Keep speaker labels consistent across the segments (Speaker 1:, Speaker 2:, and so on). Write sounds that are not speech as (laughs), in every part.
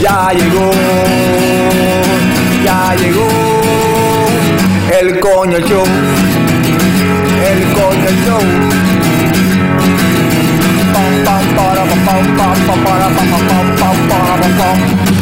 Speaker 1: ya llegó ya llegó el coño show el coño show. Pam pam para pam pam pam para pam pam pam para pam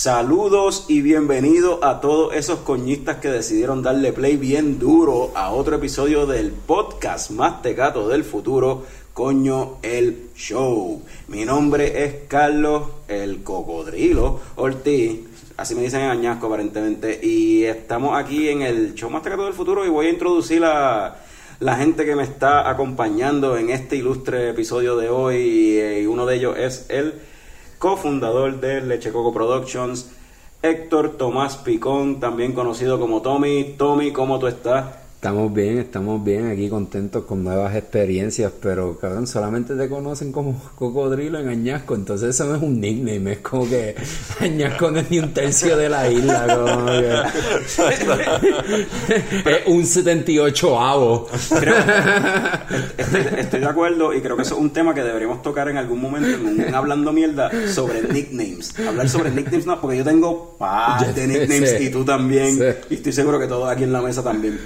Speaker 2: Saludos y bienvenidos a todos esos coñistas que decidieron darle play bien duro a otro episodio del podcast más tecato del futuro, Coño el Show. Mi nombre es Carlos el Cocodrilo Ortiz, así me dicen en Añasco aparentemente, y estamos aquí en el show más tecato del futuro y voy a introducir a la gente que me está acompañando en este ilustre episodio de hoy y uno de ellos es el cofundador de Leche Coco Productions, Héctor Tomás Picón, también conocido como Tommy. Tommy, ¿cómo tú estás?
Speaker 3: Estamos bien, estamos bien, aquí contentos con nuevas experiencias, pero cabrón, solamente te conocen como (laughs) cocodrilo en Añasco, entonces eso no es un nickname, es como que (laughs) Añasco no es ni un tercio de la isla, como que (laughs) es un 78 avo.
Speaker 2: Creo- estoy, estoy de acuerdo y creo que eso es un tema que deberíamos tocar en algún momento en un hablando mierda sobre nicknames. Hablar sobre nicknames no, porque yo tengo par de nicknames
Speaker 3: Sí.
Speaker 2: y tú también
Speaker 3: Sí.
Speaker 2: y estoy seguro que todos aquí en la mesa también.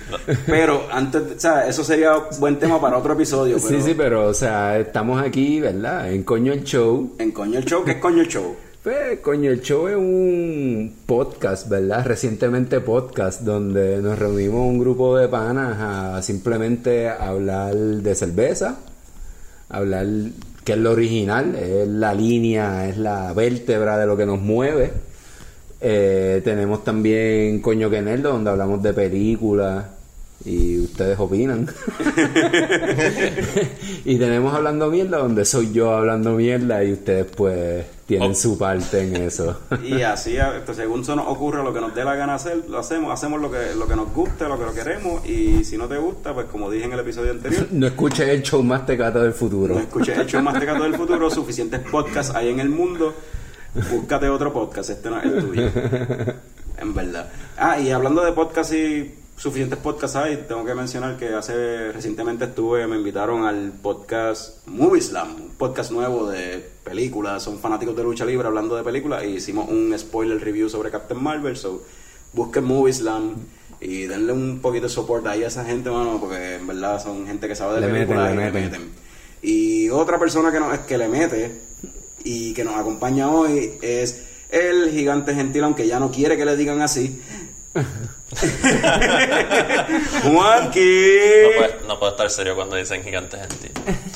Speaker 2: Pero antes, o sea, eso sería buen tema para otro episodio. Pero
Speaker 3: Sí, sí, pero o sea, estamos aquí, ¿verdad? En Coño el Show.
Speaker 2: En Coño el Show, ¿qué es Coño el Show?
Speaker 3: Pues, coño, el show es un podcast, ¿verdad? Recientemente podcast, donde nos reunimos un grupo de panas a simplemente hablar de cerveza, hablar que es lo original, es la línea, es la vértebra de lo que nos mueve. Eh, tenemos también Coño que Nerdo, donde hablamos de películas y ustedes opinan. (laughs) y tenemos Hablando Mierda, donde soy yo hablando mierda y ustedes pues tienen
Speaker 4: Oh.
Speaker 3: su parte en eso. (laughs)
Speaker 2: Y así, esto, según se nos ocurre lo que nos dé la gana hacer, lo hacemos, hacemos lo que, lo que nos guste, lo que lo queremos, y si no te gusta, pues como dije en el episodio anterior, (laughs)
Speaker 3: no escuches el show más tecato del futuro.
Speaker 2: no escuches el show más tecato del futuro, suficientes podcasts hay en el mundo, búscate otro podcast, este no es el tuyo. En verdad. Ah, y hablando de podcasts y suficientes podcasts hay, tengo que mencionar que hace recientemente estuve, me invitaron al podcast Movie Slam, un podcast nuevo de películas, son fanáticos de lucha libre hablando de películas, y hicimos un spoiler review sobre Captain Marvel, so busquen Movie Slam y denle un poquito de soporte ahí a esa gente, mano, porque en verdad son gente que sabe de
Speaker 3: Le
Speaker 2: películas y le
Speaker 3: meten.
Speaker 2: meten. Y otra persona que, nos, que le mete y que nos acompaña hoy es el gigante gentil, aunque ya no quiere que le digan así. (laughs) Juanqui.
Speaker 4: No puedo, no puedo estar serio cuando dicen gigante gentil.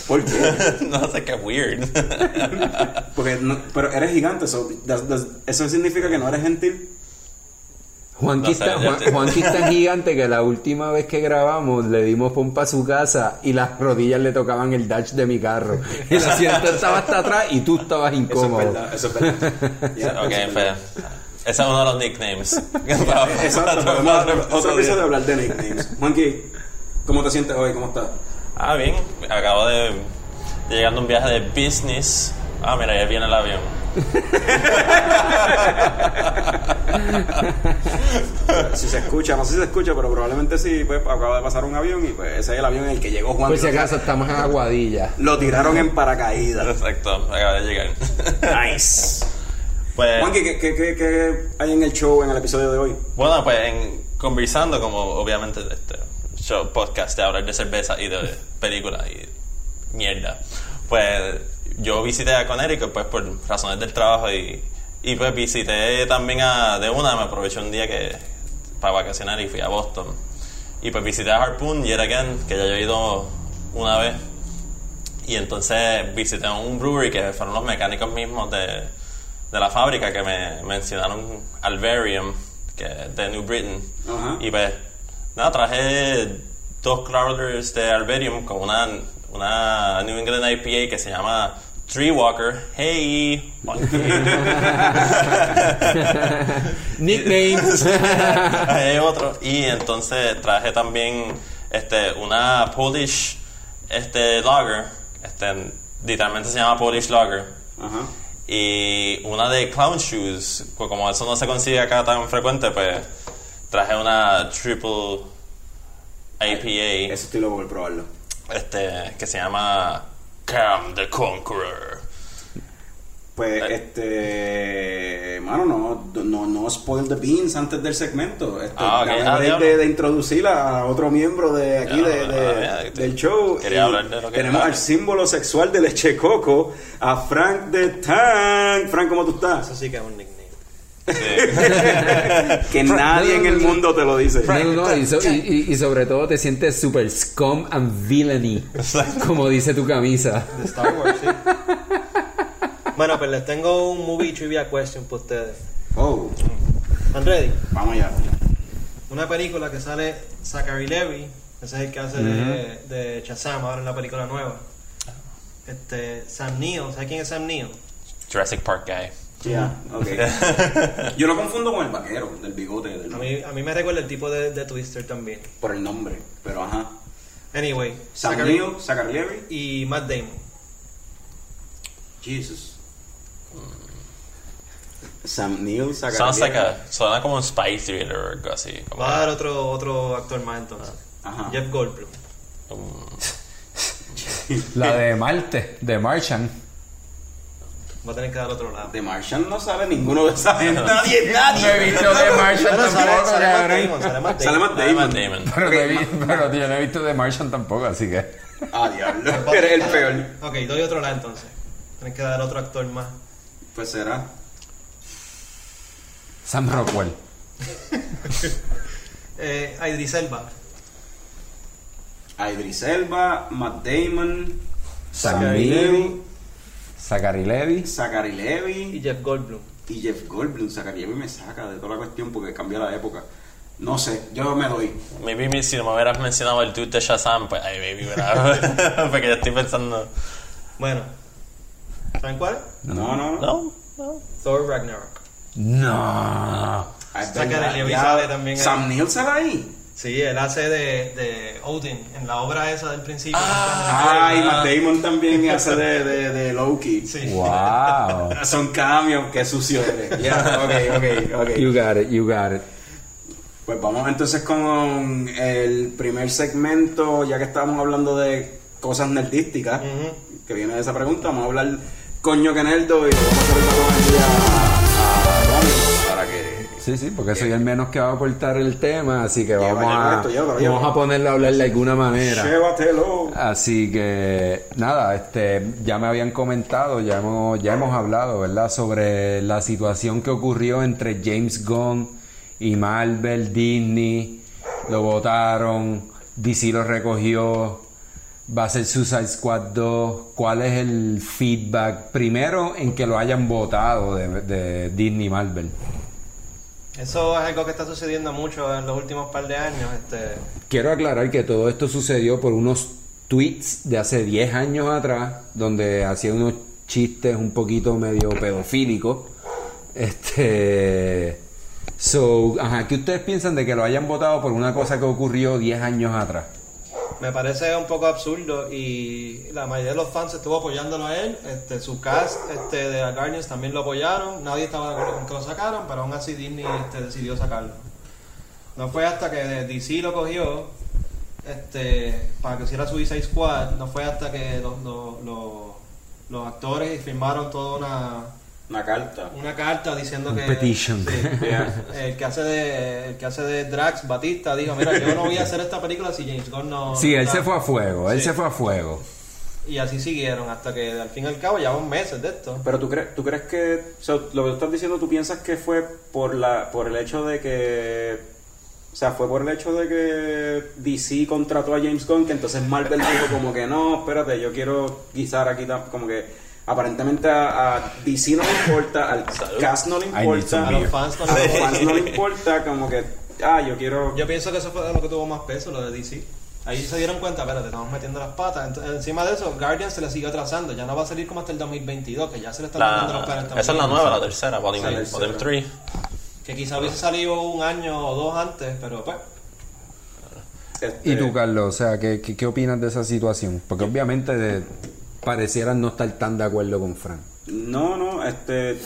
Speaker 2: ¿Por qué? (laughs)
Speaker 4: no sé qué weird. (laughs)
Speaker 2: Porque no- pero eres gigante, so, das- das- eso significa que no eres gentil.
Speaker 3: Juanqui,
Speaker 4: No sé,
Speaker 3: está, Juan- Juanqui gigante que la última vez que grabamos le dimos pompa a su casa y las rodillas le tocaban el dash de mi carro. El asiento estaba hasta atrás y tú estabas
Speaker 2: Eso es
Speaker 3: incómodo.
Speaker 2: verdad, eso es verdad.
Speaker 4: Ok,
Speaker 2: eso es verdad.
Speaker 4: Ese es uno de los nicknames.
Speaker 2: Exacto, (laughs) (laughs)
Speaker 4: Para otro
Speaker 2: episodio de hablar de nicknames. Juanqui, ¿cómo te sientes hoy? ¿Cómo estás?
Speaker 4: Ah, bien. Acabo de, de llegar de un viaje de business. Ah, mira, ya viene el avión. (laughs)
Speaker 2: Si se escucha, no sé si se escucha, pero probablemente sí, pues acaba de pasar un avión y pues ese es el avión en el que llegó Juan.
Speaker 3: Por si acaso estamos en Aguadilla.
Speaker 2: Lo tiraron en paracaídas.
Speaker 4: Exacto, acaba de llegar.
Speaker 2: Nice.
Speaker 4: Pues,
Speaker 2: Juanqui, ¿qué, qué, qué, qué hay en el show, en el episodio de hoy?
Speaker 4: bueno, pues en, conversando como obviamente este show, podcast de hablar de cerveza y de películas y mierda. Pues yo visité a Connecticut pues por razones del trabajo y, y pues visité también a de una, me aproveché un día que para vacacionar y fui a Boston. Y pues visité a Harpoon yet again, que ya yo he ido una vez. Y entonces visité un brewery que fueron los mecánicos mismos de, de la fábrica que me mencionaron Alvarium, que es de New Britain.
Speaker 2: Ajá.
Speaker 4: Y pues, nada, traje dos crawlers de Alvarium con una, una New England IPA que se llama Tree Walker, hey, monkey. (laughs)
Speaker 3: Nicknames. (laughs)
Speaker 4: Hay otro. Y entonces traje también este, una Polish este, lager. Este, literalmente se llama Polish lager.
Speaker 2: Ajá.
Speaker 4: Y una de Clown Shoes. Pues como eso no se consigue acá tan frecuente, pues traje una Triple IPA.
Speaker 2: Eso estoy loco por probarlo.
Speaker 4: Este, que se llama Cam the Conqueror.
Speaker 2: Pues,
Speaker 4: Eh.
Speaker 2: este. Mano, no, no, no spoil the beans antes del segmento. Este,
Speaker 4: Ah, ok.
Speaker 2: dame
Speaker 4: Ah,
Speaker 2: de, de introducir a otro miembro de aquí de, del show.
Speaker 4: quería hablar de lo que
Speaker 2: Tenemos al símbolo sexual de Leche Coco, a Frank de Tank. Frank, ¿cómo tú estás?
Speaker 5: Eso sí que es un nickname.
Speaker 4: Sí. (laughs)
Speaker 2: Que nadie en el mundo te lo dice.
Speaker 3: No, no, y, so- y- y- y sobre todo te sientes super scum and villainy, como dice tu camisa.
Speaker 5: De Star Wars, sí. Bueno, pues les tengo un movie trivia question para ustedes.
Speaker 2: Oh,
Speaker 5: ¿Están ready?
Speaker 2: vamos allá.
Speaker 5: Una película que sale Zachary Levi, ese es el que hace de, de Shazam ahora en la película nueva. Este, Sam Neill, ¿sabes quién es Sam Neill?
Speaker 4: Jurassic Park guy.
Speaker 2: Ya, ok. (laughs) Yo lo confundo con el vaquero, del bigote, del
Speaker 5: A mí, a mí me recuerda el tipo de, de Twister también.
Speaker 2: por el nombre, pero ajá.
Speaker 5: Anyway,
Speaker 2: Sam
Speaker 5: Zachary-
Speaker 2: Neill, Zachary Levi.
Speaker 5: y Matt Damon.
Speaker 2: Jesus. Sam Neill, Zachary
Speaker 4: Sounds like a, suena como un spy thriller o algo así. Como,
Speaker 5: Va a dar otro, otro actor más entonces.
Speaker 2: Ajá.
Speaker 5: Jeff Goldblum. (laughs)
Speaker 3: La de Marte, de Martian.
Speaker 5: Va a tener que dar otro lado.
Speaker 2: De Martian no sale ninguno de esa gente. (laughs) Nadie, nadie.
Speaker 3: No he visto de Martian
Speaker 5: Bueno, sale,
Speaker 3: tampoco,
Speaker 5: sale Matt
Speaker 3: cabrón.
Speaker 5: Damon, sale Matt
Speaker 2: Sale
Speaker 5: Damon.
Speaker 2: Matt
Speaker 4: Ah, Matt
Speaker 2: Damon.
Speaker 4: Damon.
Speaker 3: Pero, no he vi- pero yo no he visto de Martian tampoco, así que.
Speaker 2: Ah, diablo. Eres el peor.
Speaker 5: Ok, doy otro lado entonces. Tienes que dar otro actor más.
Speaker 2: Pues será.
Speaker 3: Sam Rockwell. (laughs)
Speaker 5: Eh, Idris Elba.
Speaker 2: Idris Elba, Matt Damon, Zachary. Levi,
Speaker 3: Zachary Levi.
Speaker 2: Zachary
Speaker 5: y
Speaker 2: Levi
Speaker 5: Jeff Goldblum.
Speaker 2: y Jeff Goldblum. Zachary Levi me saca de toda la cuestión porque cambia la época. No sé, yo me doy.
Speaker 4: Maybe me- si no me hubieras mencionado el dude de Shazam, pues ahí maybe hubiera. Porque yo estoy pensando.
Speaker 5: Bueno, ¿saben cuál?
Speaker 2: No, no, no.
Speaker 4: No, no.
Speaker 5: Thor Ragnarok.
Speaker 3: No.
Speaker 2: Ah,
Speaker 5: Levi
Speaker 2: ya.
Speaker 5: sale también.
Speaker 2: Sam Neill sale ahí.
Speaker 5: Sí, él hace de, de Odin en la obra esa del principio.
Speaker 2: Ah, y Matt Damon también (laughs) hace de, de, de Loki.
Speaker 5: Sí.
Speaker 3: Wow. (laughs)
Speaker 2: Son cambios, qué sucio eres. Ya, ok, ok, ok.
Speaker 3: You got it, you got it.
Speaker 2: Pues vamos entonces con el primer segmento, ya que estábamos hablando de cosas nerdísticas, que viene de esa pregunta, vamos a hablar coño que nerdo y lo vamos a hacer con
Speaker 3: Sí, sí, porque soy el menos que va a aportar el tema, así que vamos a, vamos a ponerlo a hablar de alguna manera.
Speaker 2: Llévatelo.
Speaker 3: Así que nada, este, ya me habían comentado, ya hemos, ya hemos hablado, ¿verdad? Sobre la situación que ocurrió entre James Gunn y Marvel, Disney, lo votaron, DC lo recogió, va a ser Suicide Squad 2, ¿cuál es el feedback? Primero en que lo hayan votado de, de Disney y Marvel.
Speaker 5: Eso es algo que está sucediendo mucho en los últimos par de años. Este,
Speaker 3: Quiero aclarar que todo esto sucedió por unos tweets de hace 10 años atrás, donde hacía unos chistes un poquito medio pedofílicos. Este. So, ajá, ¿qué ustedes piensan de que lo hayan votado por una cosa que ocurrió 10 años atrás?
Speaker 5: Me parece un poco absurdo y la mayoría de los fans estuvo apoyándolo a él. Este, su cast este, de Guardians también lo apoyaron. Nadie estaba de acuerdo con que lo sacaran, pero aún así Disney este, decidió sacarlo. No fue hasta que DC lo cogió este, para que hiciera Suicide Squad, no fue hasta que los, los, los actores firmaron toda una,
Speaker 2: Una carta.
Speaker 5: una carta diciendo
Speaker 3: Un
Speaker 5: que
Speaker 3: petition. (laughs)
Speaker 5: sí,
Speaker 2: Yeah.
Speaker 5: el que hace de el que hace de Drax Batista dijo mira yo no voy a hacer esta película si James Gunn no
Speaker 3: Sí,
Speaker 5: no
Speaker 3: él
Speaker 5: está".
Speaker 3: se fue a fuego, él
Speaker 5: Sí.
Speaker 3: se fue a fuego.
Speaker 5: y así siguieron hasta que al fin y al cabo llevan meses de esto
Speaker 2: Pero tú crees, tú crees que, o sea, lo que tú estás diciendo, tú piensas que fue por la, por el hecho de que, o sea, fue por el hecho de que DC contrató a James Gunn, que entonces Marvel dijo como que no, espérate, yo quiero guisar aquí, como que aparentemente a, a DC no le importa, al (laughs) cast no le importa,
Speaker 5: a los fans no (laughs)
Speaker 2: a los
Speaker 5: les-
Speaker 2: fans no le importa, como que, ah, yo quiero,
Speaker 5: yo pienso que eso fue lo que tuvo más peso lo de DC Ahí se dieron cuenta, espérate, estamos metiendo las patas. Entonces, encima de eso, Guardians se le sigue atrasando. Ya no va a salir como hasta el 2022, que ya se le están metiendo los también.
Speaker 4: esa es la nueva, la tercera, Volume,
Speaker 5: Sí,
Speaker 4: volume 3.
Speaker 5: Que quizá hubiese salido un año o dos antes, pero pues.
Speaker 2: Este,
Speaker 3: ¿Y tú, Carlos? O sea, ¿qué, qué, qué opinas de esa situación? Porque obviamente de- parecieran no estar tan de acuerdo con Frank.
Speaker 2: No, no, este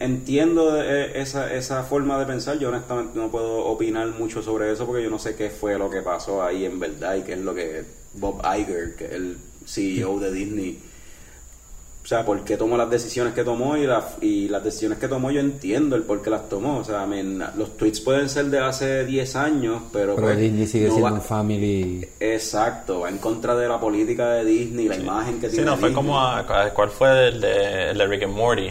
Speaker 2: entiendo eh, esa, esa forma de pensar. Yo honestamente no puedo opinar mucho sobre eso porque yo no sé qué fue lo que pasó ahí en verdad y qué es lo que Bob Iger, que es el CEO de Disney, o sea, por qué tomó las decisiones que tomó y, la- y las decisiones que tomó yo entiendo el por qué las tomó. O sea, I mean, los tweets pueden ser de hace 10 años, pero...
Speaker 3: Pero
Speaker 2: pues,
Speaker 3: Disney sigue
Speaker 2: no
Speaker 3: siendo
Speaker 2: va-
Speaker 3: un family...
Speaker 2: Exacto, va en contra de la política de Disney, la imagen que
Speaker 4: Sí,
Speaker 2: tiene
Speaker 4: no, fue como a, ¿cuál fue el de, el de Rick and Morty?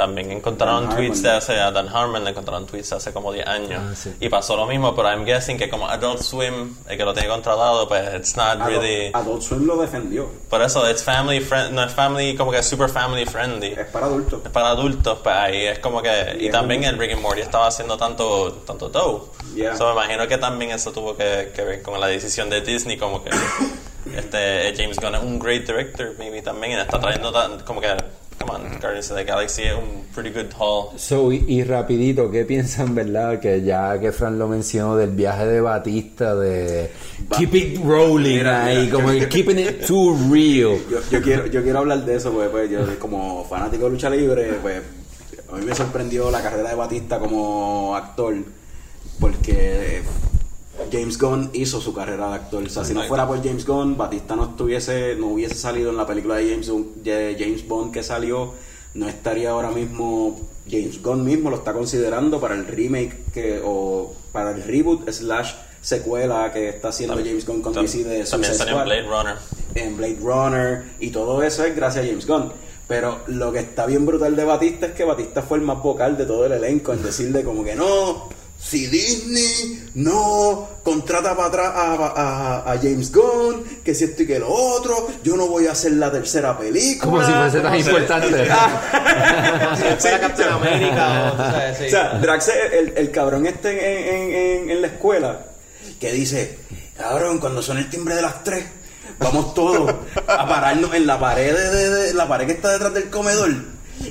Speaker 4: También encontraron
Speaker 2: Dan
Speaker 4: tweets de hace, a Dan Harmon le encontraron tweets de hace como 10 años.
Speaker 3: Ah, sí.
Speaker 4: Y pasó lo mismo, pero I'm guessing que como Adult Swim, el que lo tiene controlado, pues it's not
Speaker 2: Adult,
Speaker 4: really...
Speaker 2: Adult Swim lo defendió.
Speaker 4: Por eso, it's family friend, no es family, como que super family friendly.
Speaker 2: Es para adultos.
Speaker 4: Es para adultos, pues ahí es como que... Y
Speaker 2: Yeah.
Speaker 4: también el Rick and Morty estaba haciendo tanto, tanto dough.
Speaker 2: Yeah.
Speaker 4: So me imagino que también eso tuvo que, que ver con la decisión de Disney, como que (coughs) este James Gunn es un great director, maybe también, y está trayendo tan, como que, come on, Guardians of the Galaxy es un pretty good haul.
Speaker 3: So, y, y rapidito, ¿qué piensan, verdad? Que ya que Fran lo mencionó del viaje de Batista, de keep it rolling
Speaker 2: Mira,
Speaker 3: ahí,
Speaker 2: mira.
Speaker 3: como que keeping it too real.
Speaker 2: Yo, yo quiero, yo quiero hablar de eso, porque pues, yo como fanático de lucha libre, pues a mí me sorprendió la carrera de Batista como actor, porque James Gunn hizo su carrera de actor. O sea, si no fuera por James Gunn, Batista no estuviese, no hubiese salido en la película de James, de James Bond que salió, no estaría ahora mismo. James Gunn mismo lo está considerando para el remake que, o para el reboot slash secuela que está haciendo James Gunn con DC de
Speaker 4: También salió en Blade Runner.
Speaker 2: en Blade Runner y todo eso es gracias a James Gunn. Pero lo que está bien brutal de Batista es que Batista fue el más vocal de todo el elenco en decirle como que no, si Disney no contrata para atrás a, a- a James Gunn, que si esto y que lo otro, yo no voy a hacer la tercera película.
Speaker 3: Como si fuese tan importante. (laughs)
Speaker 5: Si fuera Captain America o tú sabes, sí.
Speaker 2: O sea, Drax el, el cabrón este en, en- en- en la escuela que dice, cabrón, cuando son el timbre de las tres, vamos todos a pararnos en la pared de, de- de- la pared que está detrás del comedor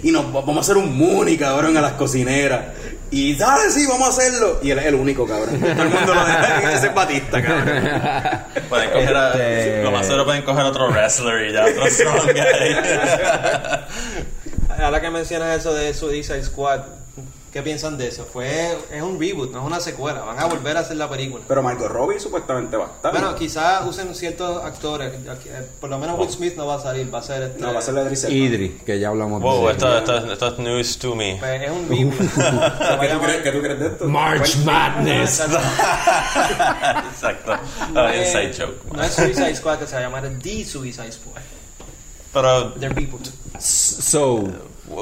Speaker 2: y nos va- vamos a hacer un muni, cabrón, a las cocineras. Y dale, sí, vamos a hacerlo. Y él es el único, cabrón. (laughs) Todo el mundo lo deja. Ese es Batista, cabrón.
Speaker 4: Pueden coger a,
Speaker 3: Este-
Speaker 4: lo más seguro pueden coger otro wrestler y ya otro (laughs) strong guy.
Speaker 5: Ahora que mencionas eso de Suicide Squad, ¿qué piensan de eso? Fue, es un reboot, no es una secuela. Van a volver a hacer la película.
Speaker 2: Pero Margot Robbie supuestamente va a estar.
Speaker 5: Bueno, quizás usen ciertos actores. eh, Por lo menos Will Smith no va a salir, va a ser este,
Speaker 2: no, va a ser la Idris.
Speaker 3: Idris, que ya hablamos
Speaker 4: wow,
Speaker 3: de
Speaker 4: esto, esto, esto es news to me.
Speaker 5: pues, es un reboot. (laughs) Se va a
Speaker 2: ¿Qué tú,
Speaker 5: llamar-
Speaker 2: crees, qué tú crees de esto?
Speaker 3: March Madness. (laughs)
Speaker 4: Exacto.
Speaker 5: No es-
Speaker 4: inside joke.
Speaker 5: No es Suicide Squad, que se va a llamar The Suicide Squad.
Speaker 4: Pero
Speaker 5: The reboot.
Speaker 3: So,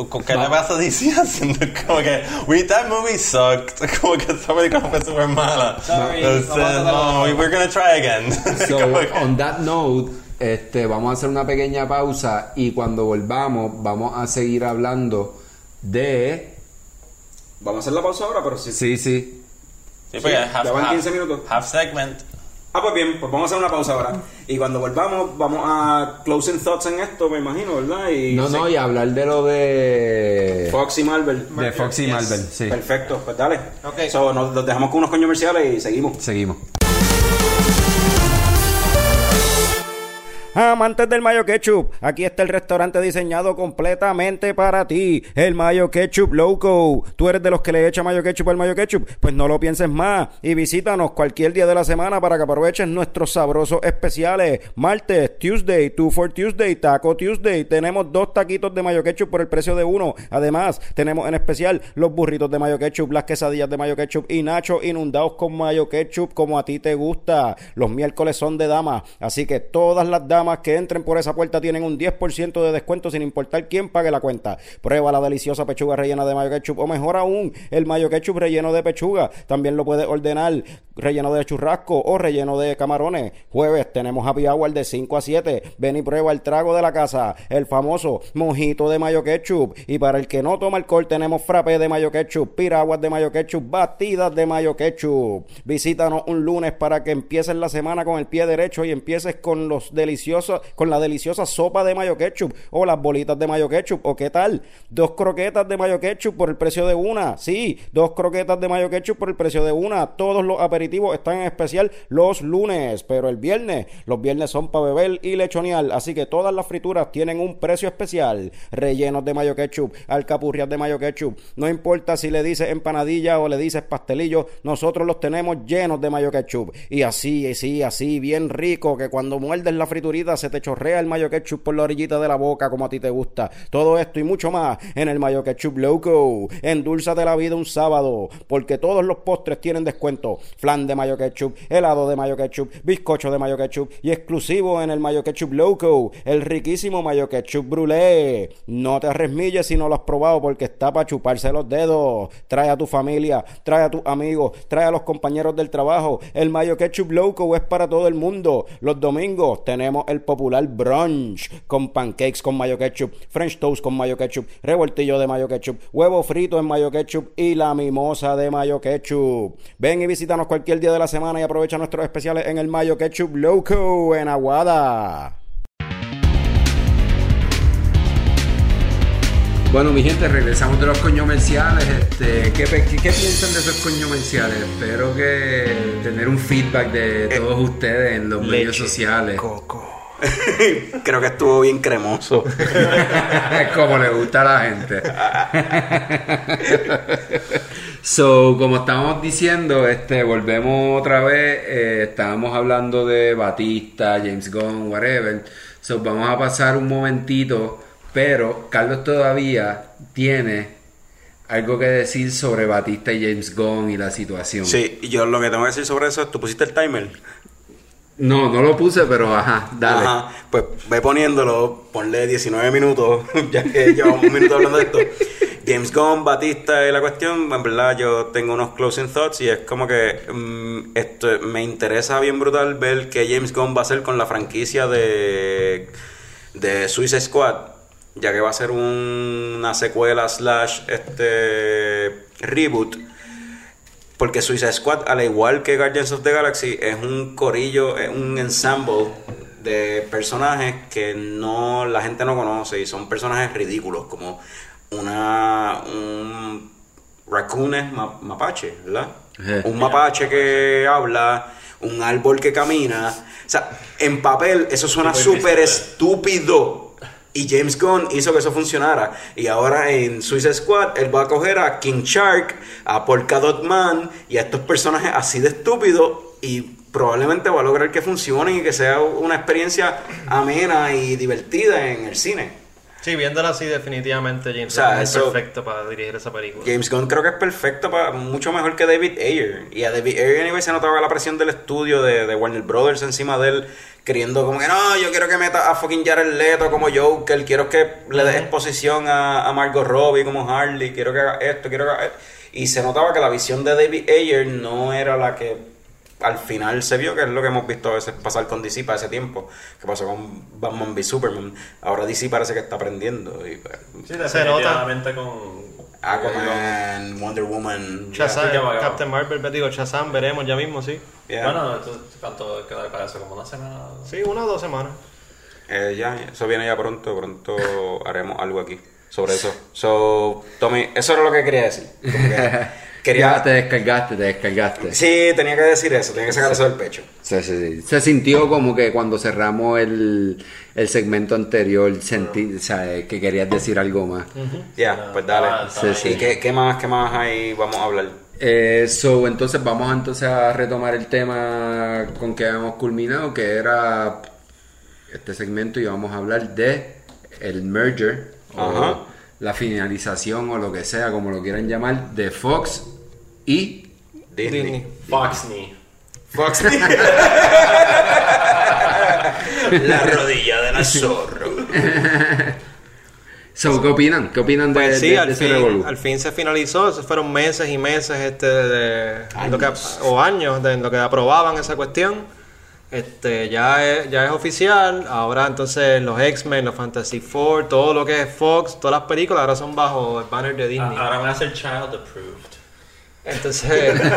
Speaker 4: ¿Con qué le pasa a DC haciendo como que we that movie sucked (laughs) como que esa película fue súper mala
Speaker 5: Sorry,
Speaker 4: Entonces, no we- we're gonna try again (laughs)
Speaker 3: so
Speaker 4: Como
Speaker 3: on that note, este, vamos a hacer una pequeña pausa y cuando volvamos vamos a seguir hablando de...
Speaker 2: Vamos a hacer la pausa ahora, pero sí.
Speaker 3: Sí, sí.
Speaker 4: Sí, porque
Speaker 2: ya
Speaker 4: half,
Speaker 2: van
Speaker 4: half-
Speaker 2: 15 minutos.
Speaker 4: half segment
Speaker 2: Ah, pues bien, pues vamos a hacer una pausa ahora. Y cuando volvamos, vamos a closing thoughts en esto, me imagino, ¿verdad? Y
Speaker 3: No, no, y hablar de lo de...
Speaker 2: Fox y Marvel.
Speaker 3: De Fox y
Speaker 5: Yes.
Speaker 3: Marvel, sí.
Speaker 2: Perfecto, pues dale.
Speaker 5: Ok.
Speaker 2: So, nos los dejamos con unos comerciales y seguimos.
Speaker 3: Seguimos.
Speaker 1: Amantes del mayo ketchup, aquí está el restaurante diseñado completamente para ti, el mayo ketchup loco. ¿Tú eres de los que le echa mayo ketchup al mayo ketchup? Pues no lo pienses más y visítanos cualquier día de la semana para que aproveches nuestros sabrosos especiales. Martes, Tuesday, Two for Tuesday, Taco Tuesday. Tenemos dos taquitos de mayo ketchup por el precio de uno. Además, tenemos en especial los burritos de mayo ketchup, las quesadillas de mayo ketchup y nachos inundados con mayo ketchup como a ti te gusta. Los miércoles son de damas, así que todas las damas que entren por esa puerta tienen un 10% de descuento sin importar quién pague la cuenta. Prueba la deliciosa pechuga rellena de mayo ketchup o mejor aún, el mayo ketchup relleno de pechuga. También lo puedes ordenar relleno de churrasco o relleno de camarones. Jueves tenemos happy hour de 5 a 7. Ven y prueba el trago de la casa, el famoso mojito de mayo ketchup. Y para el que no toma alcohol tenemos frappé de mayo ketchup, piraguas de mayo ketchup, batidas de mayo ketchup. Visítanos un lunes para que empieces la semana con el pie derecho y empieces con los deliciosos, con la deliciosa sopa de mayo ketchup o las bolitas de mayo ketchup. ¿O qué tal? Dos croquetas de mayo ketchup por el precio de una. Sí, dos croquetas de mayo ketchup por el precio de una. Todos los aperitivos están en especial los lunes, pero el viernes, los viernes son para beber y lechonear. Así que todas las frituras tienen un precio especial. Rellenos de mayo ketchup, alcapurrias de mayo ketchup. No importa si le dices empanadilla o le dices pastelillo, nosotros los tenemos llenos de mayo ketchup. Y así, así, así, bien rico, que cuando muerdes la se te chorrea el mayo ketchup por la orillita de la boca como a ti te gusta. Todo esto y mucho más en el mayo ketchup loco. Endulzate la vida un sábado, porque todos los postres tienen descuento. Flan de mayo ketchup, helado de mayo ketchup, bizcocho de mayo ketchup y exclusivo en el mayo ketchup loco, el riquísimo mayo ketchup brulé. No te resmilles si no lo has probado porque está para chuparse los dedos. Trae a tu familia, trae a tus amigos, trae a los compañeros del trabajo. El mayo ketchup loco es para todo el mundo. Los domingos tenemos el popular brunch con pancakes con mayo ketchup, french toast con mayo ketchup, revoltillo de mayo ketchup, huevo frito en mayo ketchup y la mimosa de mayo ketchup. Ven y visítanos cualquier día de la semana y aprovecha nuestros especiales en el mayo ketchup loco en Aguada.
Speaker 3: Bueno, mi gente, regresamos de los comerciales. Este, ¿qué, pe- qué, qué piensan de esos comerciales? Espero que tener un feedback de todos ustedes en los medios sociales. (laughs)
Speaker 2: Creo que estuvo bien cremoso. (laughs)
Speaker 3: como le gusta a la gente. (laughs) so, como estábamos diciendo, este, volvemos otra vez. eh, estábamos hablando de Batista, James Gunn, whatever. So, vamos a pasar un momentito. Pero Carlos todavía tiene algo que decir sobre Batista y James Gunn y la situación.
Speaker 2: Sí, y yo lo que tengo que decir sobre eso es, tú pusiste el timer.
Speaker 3: No, no lo puse, pero ajá, dale.
Speaker 2: Ajá, pues ve poniéndolo, ponle 19 minutos, (laughs) ya que llevamos un minuto hablando de esto. James Gunn, Batista y la cuestión, en verdad yo tengo unos closing thoughts y es como que mm, esto me interesa bien brutal ver qué James Gunn va a hacer con la franquicia de, de Suicide Squad, ya que va a ser un- una secuela slash este reboot. Porque Suicide Squad, al igual que Guardians of the Galaxy, es un corillo, es un ensemble de personajes que no la gente no conoce y son personajes ridículos, como una un raccoon es ma- mapache, ¿verdad?
Speaker 3: Eh.
Speaker 2: Un mapache que habla, un árbol que camina. O sea, en papel eso suena
Speaker 4: Súper
Speaker 2: estúpido. Y James Gunn hizo que eso funcionara. Y ahora en Suicide Squad, él va a coger a King Shark, a Polka Dot Man y a estos personajes así de estúpidos. Y probablemente va a lograr que funcionen y que sea una experiencia amena y divertida en el cine.
Speaker 5: Sí, viéndolo así, definitivamente James
Speaker 2: O sea,
Speaker 5: Gunn es
Speaker 2: eso-
Speaker 5: perfecto para dirigir esa película.
Speaker 2: James Gunn creo que es perfecto para mucho mejor que David Ayer. Y a David Ayer anyway se notaba la presión del estudio de, de Warner Brothers encima de él, queriendo como que no, yo quiero que meta a fucking Jared Leto como Joker, quiero que le dé exposición a, a Margot Robbie como Harley, quiero que haga esto, quiero que haga esto. Y se notaba que la visión de David Ayer no era la que al final se vio, que es lo que hemos visto a veces pasar con DC para ese tiempo, que pasó con Batman v Superman. Ahora DC parece que está aprendiendo. Y, pues,
Speaker 4: Sí,
Speaker 5: Se nota.
Speaker 4: con...
Speaker 2: Aquaman, Wonder Woman.
Speaker 5: Shazam. Captain Marvel, digo, Shazam, veremos ya mismo, sí.
Speaker 2: Yeah.
Speaker 4: Bueno, esto, ¿cuánto queda para eso? ¿Como una semana?
Speaker 5: Sí, una o dos semanas.
Speaker 2: Eh, ya, eso viene ya pronto, pronto haremos algo aquí sobre (laughs) eso. So, Tommy, eso era lo que quería decir. (laughs) Quería...
Speaker 3: Ya te descargaste, te descargaste.
Speaker 2: Sí, tenía que decir eso, tenía que sacar eso del pecho.
Speaker 3: Sí, sí, sí. Se sintió como que cuando cerramos el, el segmento anterior, sentí, o sea, eh, que querías decir algo más.
Speaker 2: Ya, pues dale.
Speaker 4: Ah,
Speaker 3: Sí, sí.
Speaker 2: ¿Y qué, qué más, qué más hay? Vamos a hablar.
Speaker 3: Eh, so, entonces vamos entonces a retomar el tema con que habíamos culminado, que era este segmento y vamos a hablar de el merger
Speaker 2: Ajá.
Speaker 3: o la finalización o lo que sea, como lo quieran llamar, de Fox y
Speaker 2: Disney.
Speaker 5: Disney.
Speaker 4: Foxney.
Speaker 2: Fox. (laughs) La rodilla de la zorro.
Speaker 3: So, ¿Qué opinan? ¿Qué opinan de,
Speaker 5: Pues sí,
Speaker 3: de- de
Speaker 5: al,
Speaker 3: ese
Speaker 5: fin,
Speaker 3: revolú?
Speaker 5: al fin se finalizó. Esos fueron meses y meses este, de, Lo que,
Speaker 2: Años.
Speaker 5: o años de lo que aprobaban esa cuestión. Este, ya es, ya es oficial. Ahora entonces los X-Men, los Fantasy Four, todo lo que es Fox, todas las películas ahora son bajo el banner de Disney.
Speaker 4: Ahora van a ser child approved.
Speaker 5: Entonces, (laughs)
Speaker 4: Voy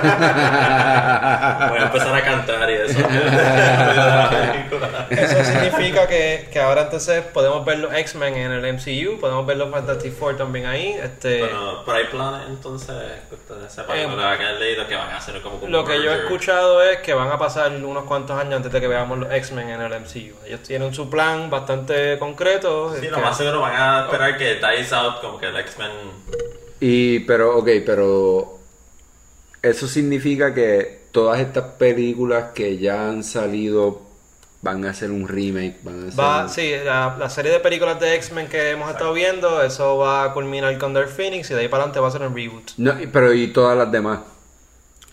Speaker 4: a empezar a cantar y eso. (laughs)
Speaker 5: eso significa que, que ahora entonces podemos ver los X-Men en el MCU, podemos ver los Fantasy Four también ahí. Este,
Speaker 4: Bueno, pero hay planes entonces que ustedes sepan
Speaker 5: Eh,
Speaker 4: lo que han leído que van a hacer como
Speaker 5: Lo que yo he escuchado es que van a pasar unos cuantos años antes de que veamos los X-Men en el MCU. Ellos tienen su plan bastante concreto.
Speaker 4: Sí,
Speaker 5: que-
Speaker 4: lo más seguro van a esperar que dies out como que el X-Men
Speaker 3: Y, pero, ok, pero eso significa que todas estas películas que ya han salido van a hacer un remake, van a hacer...
Speaker 5: Va, sí, la, la serie de películas de X-Men que hemos estado viendo, eso va a culminar con Dark Phoenix y de ahí para adelante va a ser un reboot.
Speaker 3: No, pero y todas las demás.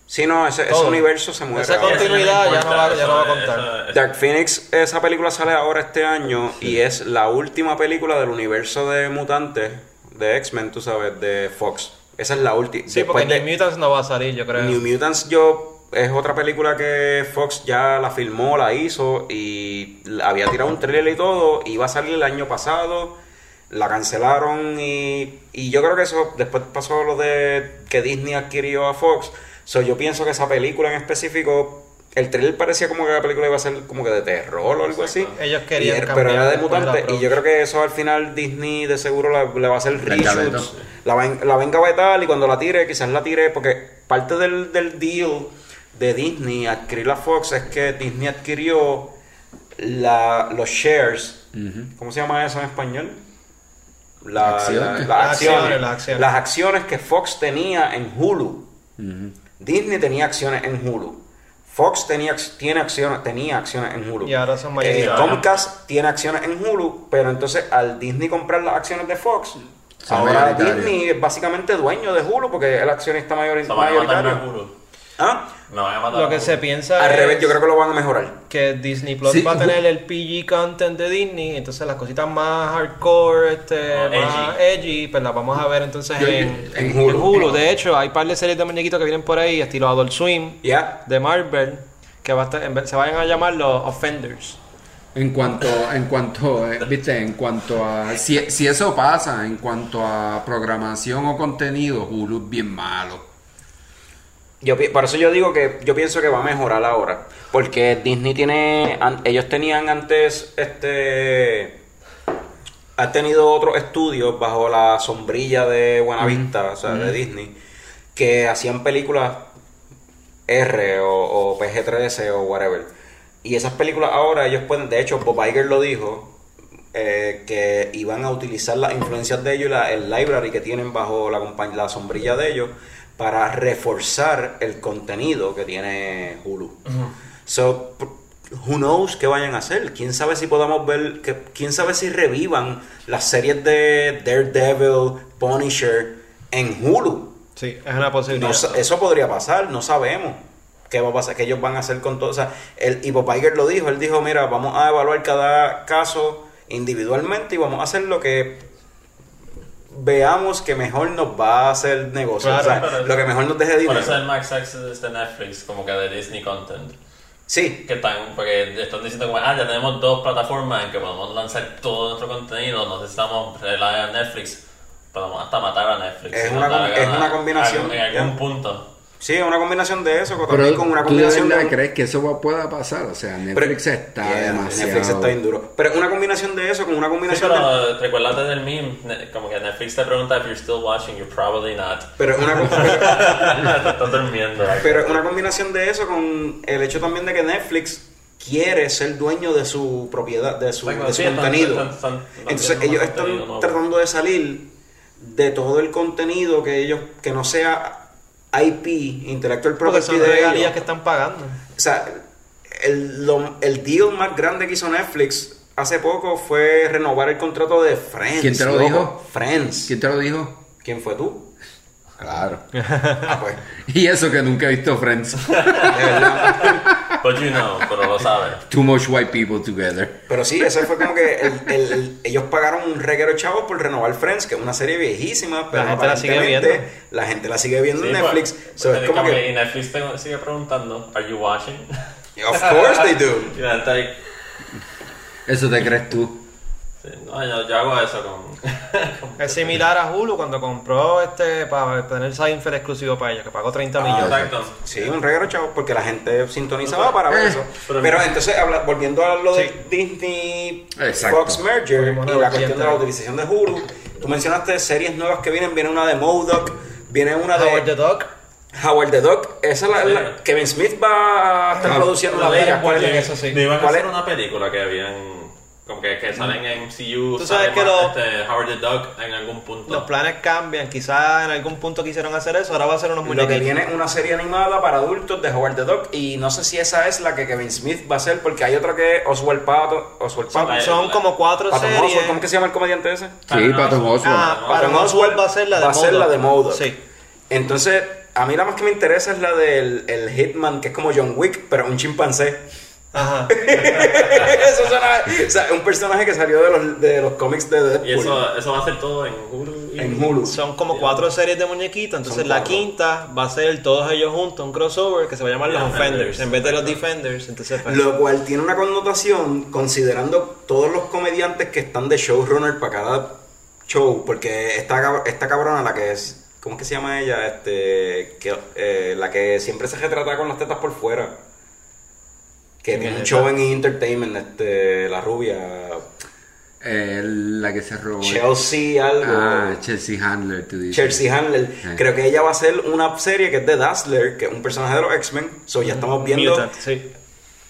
Speaker 2: Sí, no, ese, ese universo se muere.
Speaker 5: Esa continuidad ya no va- ya no va a contar.
Speaker 4: eso- eso-
Speaker 2: Dark Phoenix, esa película sale ahora este año y es la última película del universo de mutantes de X-Men, tú sabes, de Fox. Esa es la última.
Speaker 5: Sí, porque New Mutants no va a salir, yo creo.
Speaker 2: New Mutants yo es otra película que Fox ya la filmó, la hizo y había tirado un trailer y todo, iba a salir el año pasado, la cancelaron y, y yo creo que eso después pasó lo de que Disney adquirió a Fox. So, yo pienso que esa película en específico, el trailer parecía como que la película iba a ser como que de terror o algo así.
Speaker 5: Ellos querían
Speaker 2: Y
Speaker 5: cambiar
Speaker 2: pero era de mutantes y yo creo que eso al final Disney de seguro la- le va a hacer reshoots. La la va a engavetar y cuando la tire, quizás la tire, porque parte del, del deal de Disney adquirir la Fox es que Disney adquirió la, los shares. ¿Cómo se llama eso en español? La-
Speaker 3: Acciones.
Speaker 2: la- las
Speaker 5: Las acciones,
Speaker 2: acciones,
Speaker 5: las acciones.
Speaker 2: Las acciones que Fox tenía en Hulu. Disney tenía acciones en Hulu. Fox tenía, tiene acciones, tenía acciones en Hulu.
Speaker 5: Y ahora son
Speaker 2: Eh,
Speaker 5: mayoritarios.
Speaker 2: Comcast tiene acciones en Hulu, pero entonces al Disney comprar las acciones de Fox,
Speaker 3: Son
Speaker 2: ahora. Disney es básicamente dueño de Hulu porque es el accionista mayor,
Speaker 4: Se van a matar
Speaker 2: mayoritario. ¿Ah?
Speaker 4: Me van a matar
Speaker 5: Lo que se piensa
Speaker 2: Al
Speaker 5: es
Speaker 2: revés, yo creo que lo van a mejorar.
Speaker 5: que Disney Plus
Speaker 3: Sí,
Speaker 5: va a tener el PG content de Disney, entonces las cositas más hardcore, este, más edgy, pues las vamos a ver entonces
Speaker 3: Yo-
Speaker 5: en,
Speaker 2: en
Speaker 5: en
Speaker 2: Hulu.
Speaker 5: Hulu. De hecho, hay par de series de muñequitos que vienen por ahí, estilo Adult Swim,
Speaker 2: ¿Ya?
Speaker 5: de Marvel, que va a estar- en vez- se vayan a llamar los Offenders.
Speaker 3: En cuanto, en cuanto, eh, viste, en cuanto a, si, si eso pasa, en cuanto a programación o contenido, Hulu es bien malo.
Speaker 2: Yo, por eso yo digo que yo pienso que va a mejorar ahora. Porque Disney tiene. an- ellos tenían antes. Este. Han tenido otros estudios bajo la sombrilla de Buenavista, o sea, de Disney, que hacían películas R o, o PG-13 o whatever. Y esas películas ahora ellos pueden. De hecho, Bob Iger lo dijo. eh, que iban a utilizar las influencias de ellos, y la- el library que tienen bajo la, la sombrilla de ellos, para reforzar el contenido que tiene Hulu. So, who knows qué vayan a hacer? ¿Quién sabe si podamos ver, que, quién sabe si revivan las series de Daredevil, Punisher en Hulu?
Speaker 5: Sí, es una posibilidad.
Speaker 2: No eso podría pasar, no sabemos qué va a pasar, qué ellos van a hacer con todo. O sea, el, y Bob Iger lo dijo, él dijo, mira, vamos a evaluar cada caso individualmente y vamos a hacer lo que veamos que mejor nos va a hacer negocio.
Speaker 5: Claro,
Speaker 2: o sea,
Speaker 4: pero-
Speaker 2: lo que mejor nos deje
Speaker 4: Por
Speaker 2: dinero.
Speaker 4: eso el Max Access de Netflix, como que de Disney Content.
Speaker 2: Sí,
Speaker 4: Que están, porque están diciendo como, ah, ya tenemos dos plataformas en que podemos lanzar todo nuestro contenido, no necesitamos relyar a Netflix, podemos hasta matar a Netflix.
Speaker 2: Es una es una combinación,
Speaker 4: algún- En algún punto.
Speaker 2: Sí, es una combinación de eso, con-
Speaker 3: Pero
Speaker 2: también con una
Speaker 3: ¿tú de
Speaker 2: combinación de...
Speaker 3: crees que eso va- pueda pasar? O sea, Netflix
Speaker 2: Pero-
Speaker 3: está
Speaker 2: Yeah,
Speaker 3: demasiado...
Speaker 2: Netflix está bien duro. Pero una combinación de eso con una
Speaker 4: Sí,
Speaker 2: combinación de...
Speaker 4: pero recuérdate del meme, como que Netflix te pregunta if you're still watching, you're probably not.
Speaker 2: Pero una, (laughs)
Speaker 4: estás durmiendo.
Speaker 2: pero una combinación de eso con el hecho también de que Netflix quiere ser dueño de su propiedad, de su, de su
Speaker 4: sí, están-
Speaker 2: contenido.
Speaker 4: están- están
Speaker 2: Entonces ellos están
Speaker 4: nuevo.
Speaker 2: tratando de salir de todo el contenido que ellos, que no sea IP, Intellectual
Speaker 5: Porque
Speaker 2: Property
Speaker 5: son
Speaker 2: de
Speaker 5: regalías
Speaker 2: ellos.
Speaker 5: que están pagando.
Speaker 2: O sea, el, lo- el deal más grande que hizo Netflix hace poco fue renovar el contrato de Friends.
Speaker 3: ¿Quién te lo
Speaker 2: loco.
Speaker 3: dijo?
Speaker 2: Friends.
Speaker 3: ¿Quién te lo dijo?
Speaker 2: ¿Quién fue tú?
Speaker 3: Claro.
Speaker 2: Ah, pues.
Speaker 3: Y eso que nunca he visto Friends. (laughs)
Speaker 2: De verdad.
Speaker 4: But you know, pero lo sabes.
Speaker 3: Too much white people together.
Speaker 2: Pero sí, eso fue como que el- el- el- ellos pagaron un reguero de chavos por renovar Friends, que es una serie viejísima, pero
Speaker 5: La gente la sigue
Speaker 2: aparentemente
Speaker 5: viendo.
Speaker 2: la gente la sigue viendo
Speaker 4: Sí,
Speaker 2: en Netflix.
Speaker 4: pues,
Speaker 2: So, es
Speaker 4: tiene
Speaker 2: como
Speaker 4: que-
Speaker 2: que,
Speaker 4: Y Netflix te sigue preguntando, ¿Are you watching?
Speaker 2: of course they do. (laughs)
Speaker 4: Y la gente ahí,
Speaker 3: Eso te crees tú.
Speaker 4: Sí, no, yo, yo hago eso con. (laughs) con-
Speaker 5: Es similar a Hulu cuando compró este para tener Seinfeld exclusivo para ellos, que pagó 30 millones.
Speaker 4: Exacto.
Speaker 2: Sí, un de chavos, porque la gente sintonizaba para ver
Speaker 3: Eh,
Speaker 2: eso.
Speaker 4: pero-
Speaker 2: Pero entonces, habla- volviendo a lo de
Speaker 5: Sí.
Speaker 2: Disney
Speaker 3: Exacto.
Speaker 2: Fox Merger y la cuestión de la utilización de Hulu, tú mencionaste series nuevas que vienen, viene una de Modoc, viene una de
Speaker 5: Howard the Duck.
Speaker 2: Howard the Duck, esa es la,
Speaker 4: Sí.
Speaker 2: la- Kevin Smith va a estar
Speaker 3: Ah,
Speaker 2: produciendo
Speaker 5: una de ellas.
Speaker 2: ¿Cuál es?
Speaker 5: eso sí.
Speaker 4: Me iban a
Speaker 2: ¿Cuál
Speaker 4: hacer
Speaker 2: es?
Speaker 4: una película que habían. Como que, que salen en MCU.
Speaker 5: Tú sabes
Speaker 4: sale
Speaker 5: que
Speaker 4: más,
Speaker 5: lo-
Speaker 4: este, Howard the Duck en algún punto.
Speaker 5: Los planes cambian, quizás en algún punto quisieron hacer eso, ahora va a ser unos
Speaker 2: Lo que
Speaker 5: muñequitos.
Speaker 2: viene es una serie animada para adultos de Howard the Duck y no sé si esa es la que Kevin Smith va a hacer porque hay otra que es Oswald Pato, Oswald Pato,
Speaker 4: Son-
Speaker 5: Son como cuatro
Speaker 2: Patton
Speaker 5: series.
Speaker 2: Oswalt, ¿cómo que se llama el comediante ese?
Speaker 3: Sí, Patton Oswalt.
Speaker 5: Ah, Patton
Speaker 2: Patton
Speaker 5: Oswalt va a ser la de
Speaker 2: va a ser la de Modoc.
Speaker 5: Sí.
Speaker 2: Entonces, a mí la más que me interesa es la del el Hitman, que es como John Wick, pero un chimpancé.
Speaker 5: Ajá. (laughs)
Speaker 2: eso suena, o sea, un personaje que salió de los, de los cómics de Deadpool.
Speaker 4: Y eso, eso va a ser todo en Hulu. y-
Speaker 2: en Hulu.
Speaker 5: Son como cuatro series de muñequitos, entonces la quinta va a ser todos ellos juntos, un crossover que se va a llamar los
Speaker 4: Los
Speaker 5: Offenders, en vez de los. Defenders, entonces pues,
Speaker 2: Lo cual tiene una connotación considerando todos los comediantes que están de showrunner para cada show. Porque esta, esta cabrona, la que es. ¿Cómo es que se llama ella? Este, que, eh, la que siempre se retrata con las tetas por fuera. Que
Speaker 5: ¿Quién
Speaker 2: tiene un show en Entertainment, este, la rubia.
Speaker 3: Eh, la que se robó.
Speaker 2: Chelsea algo.
Speaker 3: Ah, Chelsea Handler, tú dices.
Speaker 2: Chelsea Handler.
Speaker 3: Sí.
Speaker 2: Creo que ella va a hacer una serie que es de Dazzler, que es un personaje de los X-Men. So ya estamos viendo.
Speaker 5: Mutant, sí.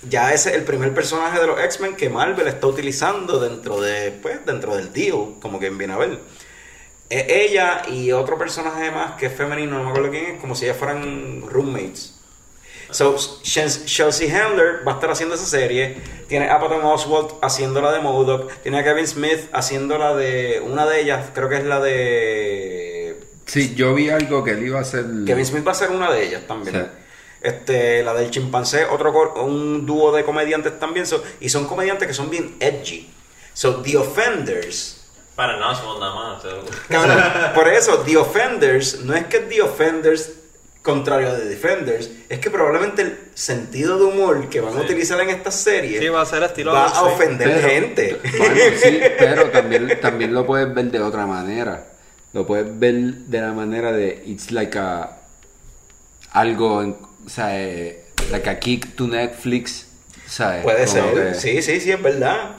Speaker 2: ya ese es el primer personaje de los X-Men que Marvel está utilizando dentro de pues dentro del deal, como quien viene a ver. Es ella y otro personaje más que es femenino, no me acuerdo quién es, como si ellas fueran roommates. So, Chelsea Handler va a estar haciendo esa serie. Tiene a Patton Oswalt haciendo la de Modoc. Tiene a Kevin Smith haciendo la de. Una de ellas, creo que es la de.
Speaker 3: Sí, yo vi algo que él iba a hacer.
Speaker 2: Kevin Smith va a ser una de ellas también.
Speaker 3: Sí.
Speaker 2: Este, la del chimpancé, otro cor- un dúo de comediantes también. so- y son comediantes que son bien edgy. So, The Offenders.
Speaker 4: Para no, somos nada más.
Speaker 2: Cabrón, por eso, The Offenders, no es que The Offenders, contrario de Defenders, es que probablemente el sentido de humor que van a utilizar en esta serie
Speaker 5: Sí, va a ser estilo
Speaker 2: va a ofender
Speaker 3: Pero-
Speaker 2: gente. (laughs)
Speaker 3: Bueno, sí, pero (laughs) también, también lo puedes ver de otra manera. Lo puedes ver de la manera de it's like a algo, en- o sea, eh, like a kick to Netflix, ¿sabes?
Speaker 2: Puede
Speaker 3: Como
Speaker 2: ser,
Speaker 3: que
Speaker 2: sí, sí, sí, es verdad.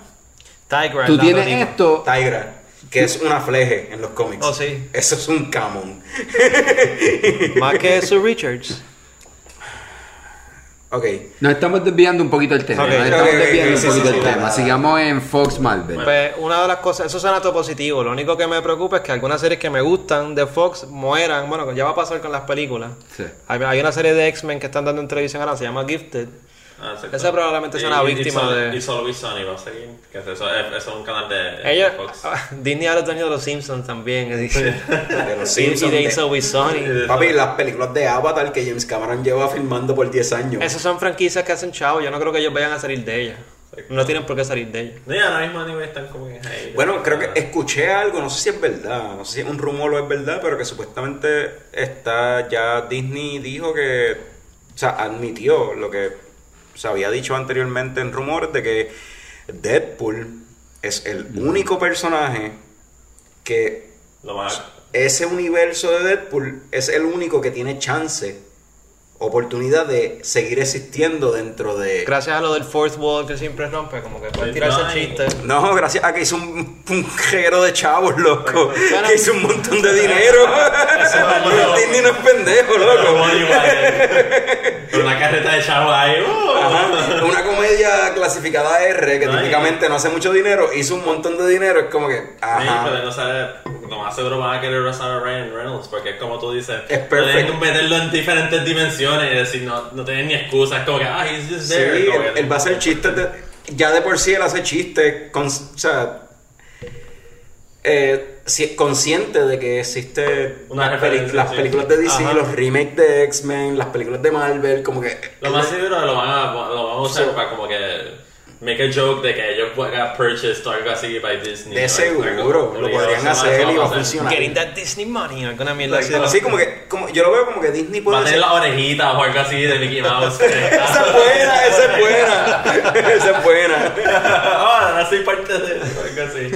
Speaker 5: Tigra,
Speaker 3: Tú tienes esto,
Speaker 2: Tigra, que es una fleje en los cómics.
Speaker 5: Oh, sí.
Speaker 2: Eso es un camon. (laughs)
Speaker 5: Más que Sue Richards.
Speaker 2: Ok.
Speaker 3: nos estamos desviando un poquito el tema. Nos estamos desviando un
Speaker 2: sí,
Speaker 3: poquito
Speaker 2: sí,
Speaker 3: el
Speaker 2: sí,
Speaker 3: tema. Sigamos en Fox Marvel.
Speaker 5: Pues una de las cosas, eso suena todo positivo. Lo único que me preocupa es que algunas series que me gustan de Fox mueran. Bueno, ya va a pasar con las películas.
Speaker 3: Sí.
Speaker 5: Hay, hay una serie de X-Men que están dando en televisión ahora, se llama Gifted.
Speaker 4: Ah.
Speaker 5: Esa probablemente es una
Speaker 4: Y- y
Speaker 5: víctima de-
Speaker 4: It's Always Sunny va a seguir. Que es eso, es, eso es un canal de,
Speaker 5: Ella,
Speaker 4: de Fox. (laughs)
Speaker 5: ah, Disney ahora está teniendo los Simpsons también.
Speaker 2: De los (laughs)
Speaker 5: y, y
Speaker 2: Simpsons,
Speaker 5: de
Speaker 2: de-
Speaker 5: It's Always Sunny.
Speaker 2: Papi, las películas de Avatar que James Cameron lleva filmando por 10 años.
Speaker 5: Esas son franquicias que hacen chavo. Yo no creo que ellos vayan a salir de ellas. No tienen por qué salir de.
Speaker 4: No, y ahora mismo anime están como en.
Speaker 2: Bueno, creo que escuché algo, no sé si es verdad, no sé si es un rumor o es verdad, pero que supuestamente está ya Disney dijo que, o sea, admitió lo que se había dicho anteriormente en rumores de que Deadpool es el único personaje que
Speaker 4: Lo
Speaker 2: ese universo de Deadpool es el único que tiene chance, oportunidad de seguir existiendo dentro de...
Speaker 5: Gracias a lo del fourth wall que siempre rompe, como que pueden
Speaker 4: Sí,
Speaker 5: tirarse
Speaker 4: no, y-
Speaker 5: chistes.
Speaker 2: No, gracias a que hizo un, un reguero de chavos, loco.
Speaker 5: Bueno.
Speaker 2: que hizo un montón de dinero. Disney (laughs) no es pendejo,
Speaker 4: Como
Speaker 2: loco.
Speaker 4: Con una carreta de chavo ahí. uh.
Speaker 2: Una comedia clasificada R, que típicamente no hace mucho dinero, hizo un montón de dinero. Es como que,
Speaker 4: Sí, pero
Speaker 2: ajá.
Speaker 4: no sabe, lo más seguro van a querer usar a Ryan Reynolds porque es como tú dices,
Speaker 2: Es perfecto.
Speaker 4: meterlo en diferentes dimensiones y decir, no, no tienen ni excusas, como que, ah, he's just
Speaker 2: Sí,
Speaker 4: there. como
Speaker 2: él, él va a hacer chistes. de- ya de por sí él hace chistes. Con, o sea, eh, consciente de que existe
Speaker 4: Una
Speaker 2: las, peli- las
Speaker 4: sí.
Speaker 2: películas de DC,
Speaker 5: Ajá.
Speaker 2: los remakes de X-Men, las películas de Marvel, como que...
Speaker 4: Lo más seguro lo van a, lo van a usar
Speaker 2: Sí.
Speaker 4: para como que make a joke de que ellos got purchased o algo así by Disney.
Speaker 2: De seguro,
Speaker 4: algo-
Speaker 2: lo
Speaker 4: obligado,
Speaker 2: podrían hacer y va a funcionar.
Speaker 5: Getting that Disney money, alguna mierda así.
Speaker 2: Así como que, como, yo lo veo como que Disney
Speaker 4: Va
Speaker 2: puede
Speaker 4: a tener
Speaker 2: ser...
Speaker 4: las orejitas o algo así de Mickey Mouse. (laughs)
Speaker 2: Esa es buena, esa es buena. esa es buena. (laughs)
Speaker 4: Ah, ahora soy parte de eso, algo así.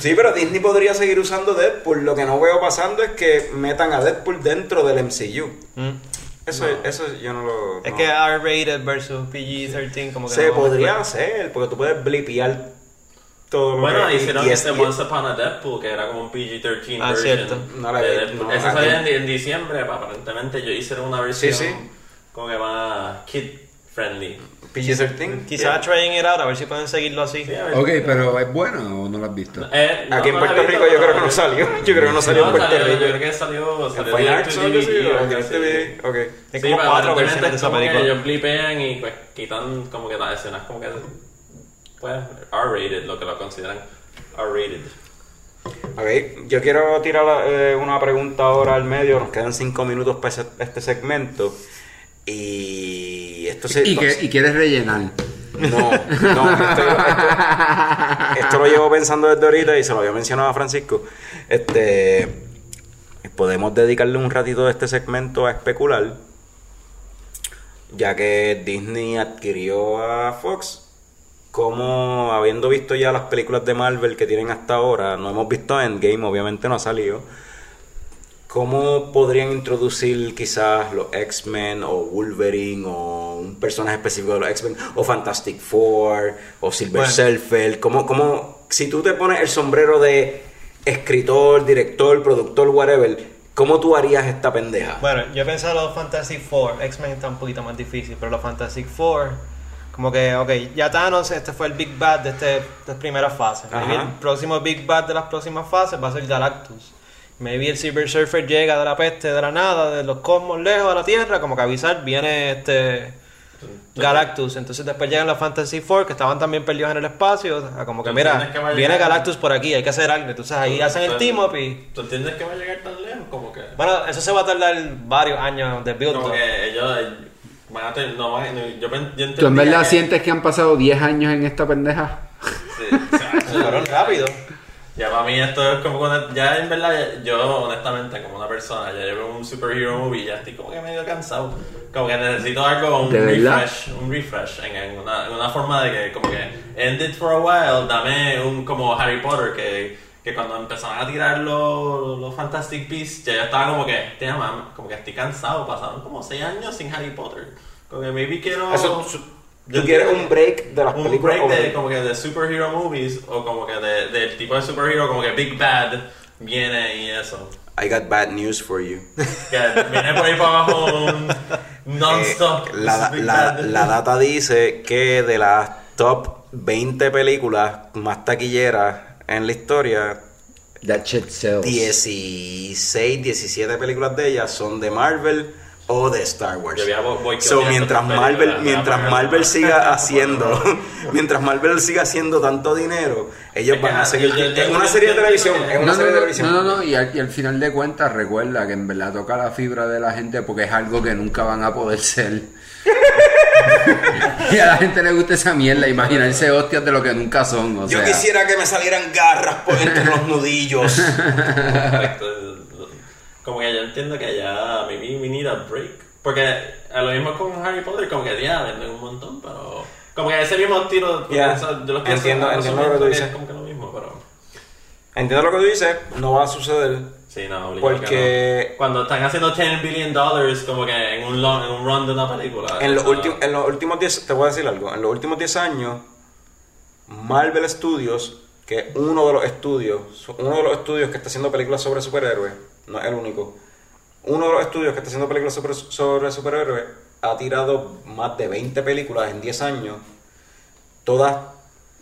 Speaker 2: Sí, pero Disney podría seguir usando Deadpool. Lo que no veo pasando es que metan a Deadpool dentro del MCU.
Speaker 5: Mm.
Speaker 2: Eso, eso yo no lo.
Speaker 5: Es
Speaker 2: no.
Speaker 5: que R-rated versus PG-13 como que
Speaker 2: se
Speaker 5: no
Speaker 2: podría hacer, porque tú puedes blipear todo lo
Speaker 4: Bueno,
Speaker 2: que
Speaker 4: hicieron
Speaker 2: y
Speaker 4: este
Speaker 2: es-
Speaker 4: Once Upon a Deadpool, que era como un PG-13
Speaker 5: Ah,
Speaker 4: version.
Speaker 5: cierto.
Speaker 2: No la
Speaker 4: de
Speaker 2: vi,
Speaker 4: Deadpool.
Speaker 2: no, aquí.
Speaker 4: salió en, en diciembre, pa- aparentemente ellos hicieron una versión
Speaker 2: sí.
Speaker 4: como que más kid friendly.
Speaker 2: PG-13.
Speaker 5: Quizás trying it out, a ver si pueden seguirlo así.
Speaker 4: Sí.
Speaker 3: Ok, pero ¿es bueno o no lo has visto?
Speaker 4: Eh, no,
Speaker 2: Aquí en
Speaker 4: no la
Speaker 2: Puerto
Speaker 4: visto,
Speaker 2: Rico yo creo que no salió. (laughs) Yo creo que no salió en Puerto
Speaker 4: salió,
Speaker 2: Rico.
Speaker 4: Yo creo que salió,
Speaker 2: ¿En
Speaker 4: salió direct
Speaker 2: Arts o algo. Ok.
Speaker 5: Hay
Speaker 4: Sí,
Speaker 5: como
Speaker 4: pero
Speaker 5: cuatro versiones de esa película.
Speaker 4: ellos blipean y pues quitan como que las escenas como que pues R-rated, lo que lo consideran R-rated.
Speaker 2: Ok, yo quiero tirar eh, una pregunta ahora al medio. Nos quedan cinco minutos para ese- este segmento. Y esto se.
Speaker 3: Y, que, y quieres rellenar.
Speaker 2: No, no, esto, esto- esto lo llevo pensando desde ahorita y se lo había mencionado a Francisco. Este, podemos dedicarle un ratito de este segmento a especular, ya que Disney adquirió a Fox. Como habiendo visto ya las películas de Marvel que tienen hasta ahora, no hemos visto Endgame, obviamente no ha salido. ¿Cómo podrían introducir quizás los X-Men o Wolverine o un personaje específico de los X-Men o Fantastic Four o Silver
Speaker 5: Bueno.
Speaker 2: Surfer? ¿Cómo, cómo, si tú te pones el sombrero de escritor, director, productor, whatever, ¿cómo tú harías esta pendeja?
Speaker 5: Bueno, yo pensaba los Fantastic Four. X-Men está un poquito más difícil, pero los Fantastic Four, como que, ok, ya Thanos, este fue el Big Bad de, este, de esta primera fase. El próximo Big Bad de las próximas fases va a ser Galactus. Maybe el Silver Surfer llega de la peste, de la nada, de los cosmos lejos a la Tierra, como que avisar, viene este Galactus. Entonces después llegan los Fantasy Four, que estaban también perdidos en el espacio, a como que
Speaker 4: ¿Tú
Speaker 5: mira,
Speaker 4: que
Speaker 5: viene? Galactus por aquí, hay que hacer algo. Entonces ahí hacen el team up y...
Speaker 4: ¿Tú entiendes que va a llegar tan lejos? Como que...
Speaker 5: Bueno, eso se va a tardar varios años de build
Speaker 4: Como que ellos eh, van a tener... No, yo, yo
Speaker 3: ¿Tú en verdad
Speaker 4: que-
Speaker 3: sientes que han pasado 10 años en esta pendeja?
Speaker 4: Sí, o sea,
Speaker 5: Fueron rápido.
Speaker 4: Ya para mí esto es como cuando, ya en verdad, yo honestamente como una persona, ya llevo un superhero movie y ya estoy como que medio cansado. Como que necesito algo, un refresh, un refresh en, en una, en una forma de que como que end it for a while, dame un como Harry Potter que, que cuando empezaron a tirar los, los Fantastic Beasts, ya yo estaba como que, damn, I'm- como que estoy cansado, pasaron como 6 años sin Harry Potter. Como que maybe quiero...
Speaker 2: Eso,
Speaker 4: Yo
Speaker 2: ¿Tú quieres
Speaker 4: entiendo
Speaker 2: un break de las
Speaker 4: un
Speaker 2: películas?
Speaker 4: break de como que de superhero movies o como que de, del tipo de superhero como que Big Bad viene y eso
Speaker 2: I got bad news for you.
Speaker 4: que viene por ahí para abajo un non-stop
Speaker 2: Eh, la, la- la data dice que de las top 20 películas más taquilleras en la historia,
Speaker 3: That shit sells.
Speaker 2: 16, 17 películas de ellas son de Marvel o de Star Wars. So, mientras Marvel, mientras Marvel siga (laughs) haciendo, (laughs) mientras Marvel siga haciendo tanto dinero, ellos
Speaker 4: Es
Speaker 2: van a seguir. Es una serie de televisión. Es una
Speaker 3: No, no,
Speaker 2: serie de
Speaker 3: no,
Speaker 2: televisión.
Speaker 3: no, no, no, y al, y al final de cuentas recuerda que en verdad toca la fibra de la gente porque es algo que nunca van a poder ser. (laughs) y a la gente le gusta esa mierda, imaginarse hostias de lo que nunca son. O
Speaker 2: Yo
Speaker 3: sea,
Speaker 2: quisiera que me salieran garras por entre los nudillos.
Speaker 4: Como que yo entiendo que ya maybe we need a break porque a lo mismo con Harry Potter como que ya venden un montón pero como que ese mismo tiro sea, de los que
Speaker 2: Entiendo-
Speaker 4: hacen-
Speaker 2: entiendo lo que tú
Speaker 4: es
Speaker 2: dices.
Speaker 4: como que lo mismo pero
Speaker 2: Entiendo lo que tú dices, no va a suceder.
Speaker 4: Sí, no, obligado
Speaker 2: Porque-
Speaker 4: que no. Cuando están haciendo 10 billion dollars como que en un, long- en un run de una película.
Speaker 2: En los, últimos, en los últimos 10, te voy a decir algo, en los últimos 10 años, Marvel Studios, que es uno de los estudios, uno de los estudios que está haciendo películas sobre superhéroes, no es el único, uno de los estudios que está haciendo películas sobre, sobre superhéroes, ha tirado más de 20 películas en 10 años, todas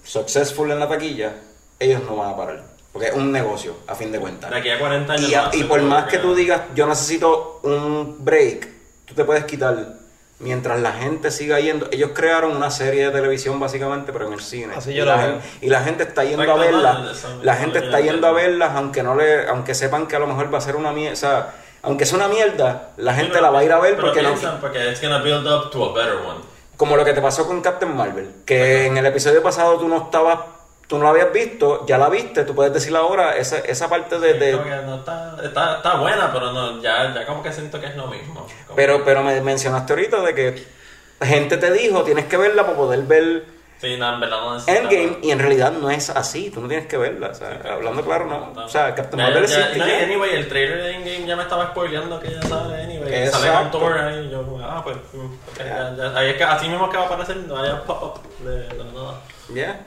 Speaker 2: successful en la taquilla, ellos no van a parar. Porque es un negocio, a fin de cuentas.
Speaker 4: De aquí a 40 años.
Speaker 2: Y, a- y por más que tú digas, yo necesito un break, tú te puedes quitar mientras la gente siga yendo. Ellos crearon una serie de televisión básicamente, pero en el cine.
Speaker 5: Así
Speaker 2: y,
Speaker 5: yo
Speaker 2: la
Speaker 5: lo
Speaker 2: gen-
Speaker 5: veo.
Speaker 2: y la gente está yendo a verlas. La gente está yendo a verlas, aunque no le, aunque sepan que a lo mejor va a ser una mierda. O sea, aunque es una mierda, la gente la va a ir a ver
Speaker 4: Pero
Speaker 2: porque no.
Speaker 4: porque it's gonna build up to a better one.
Speaker 2: Como lo que te pasó con Captain Marvel, que en el episodio pasado tú no estabas, tú no la habías visto, ya la viste, tú puedes decir ahora esa, esa parte de, de-
Speaker 4: no está, está, está buena, pero no, ya, ya como que siento que es lo mismo. Como-
Speaker 2: pero, pero me mencionaste ahorita de que gente te dijo tienes que verla para poder ver
Speaker 4: Sí, no, en verdad no necesito.
Speaker 2: Endgame y en realidad no es así, tú no tienes que verla, o sea, hablando claro no, o sea, Captain Marvel existe
Speaker 4: no,
Speaker 2: ya.
Speaker 4: Anyway, el trailer de Endgame ya me estaba spoileando que ya sale anyway. que Sale con Thor ahí y yo ah, pues, mm, ok, ya, ya, ahí es que así mismo que va a aparecer, no vaya pop-up de, de nada.
Speaker 2: Ya.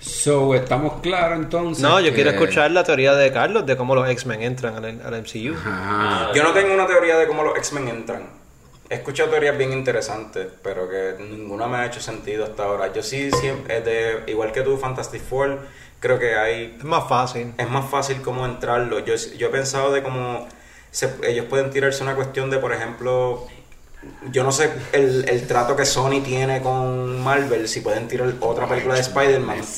Speaker 3: So, estamos claros entonces.
Speaker 5: No, yo
Speaker 3: que-
Speaker 5: quiero escuchar la teoría de Carlos de cómo los X-Men entran al, al MCU.
Speaker 3: Ajá.
Speaker 2: Yo no tengo una teoría de cómo los X-Men entran. He escuchado teorías bien interesantes, pero que ninguna me ha hecho sentido hasta ahora. Yo sí, siempre, de, igual que tú, Fantastic Four, creo que hay
Speaker 5: Es más fácil.
Speaker 2: es más fácil como entrarlo. Yo, yo he pensado de cómo se- ellos pueden tirarse una cuestión de, por ejemplo, yo no sé el, el trato que Sony tiene con Marvel, si pueden tirar otra película de Spider-Man. (laughs)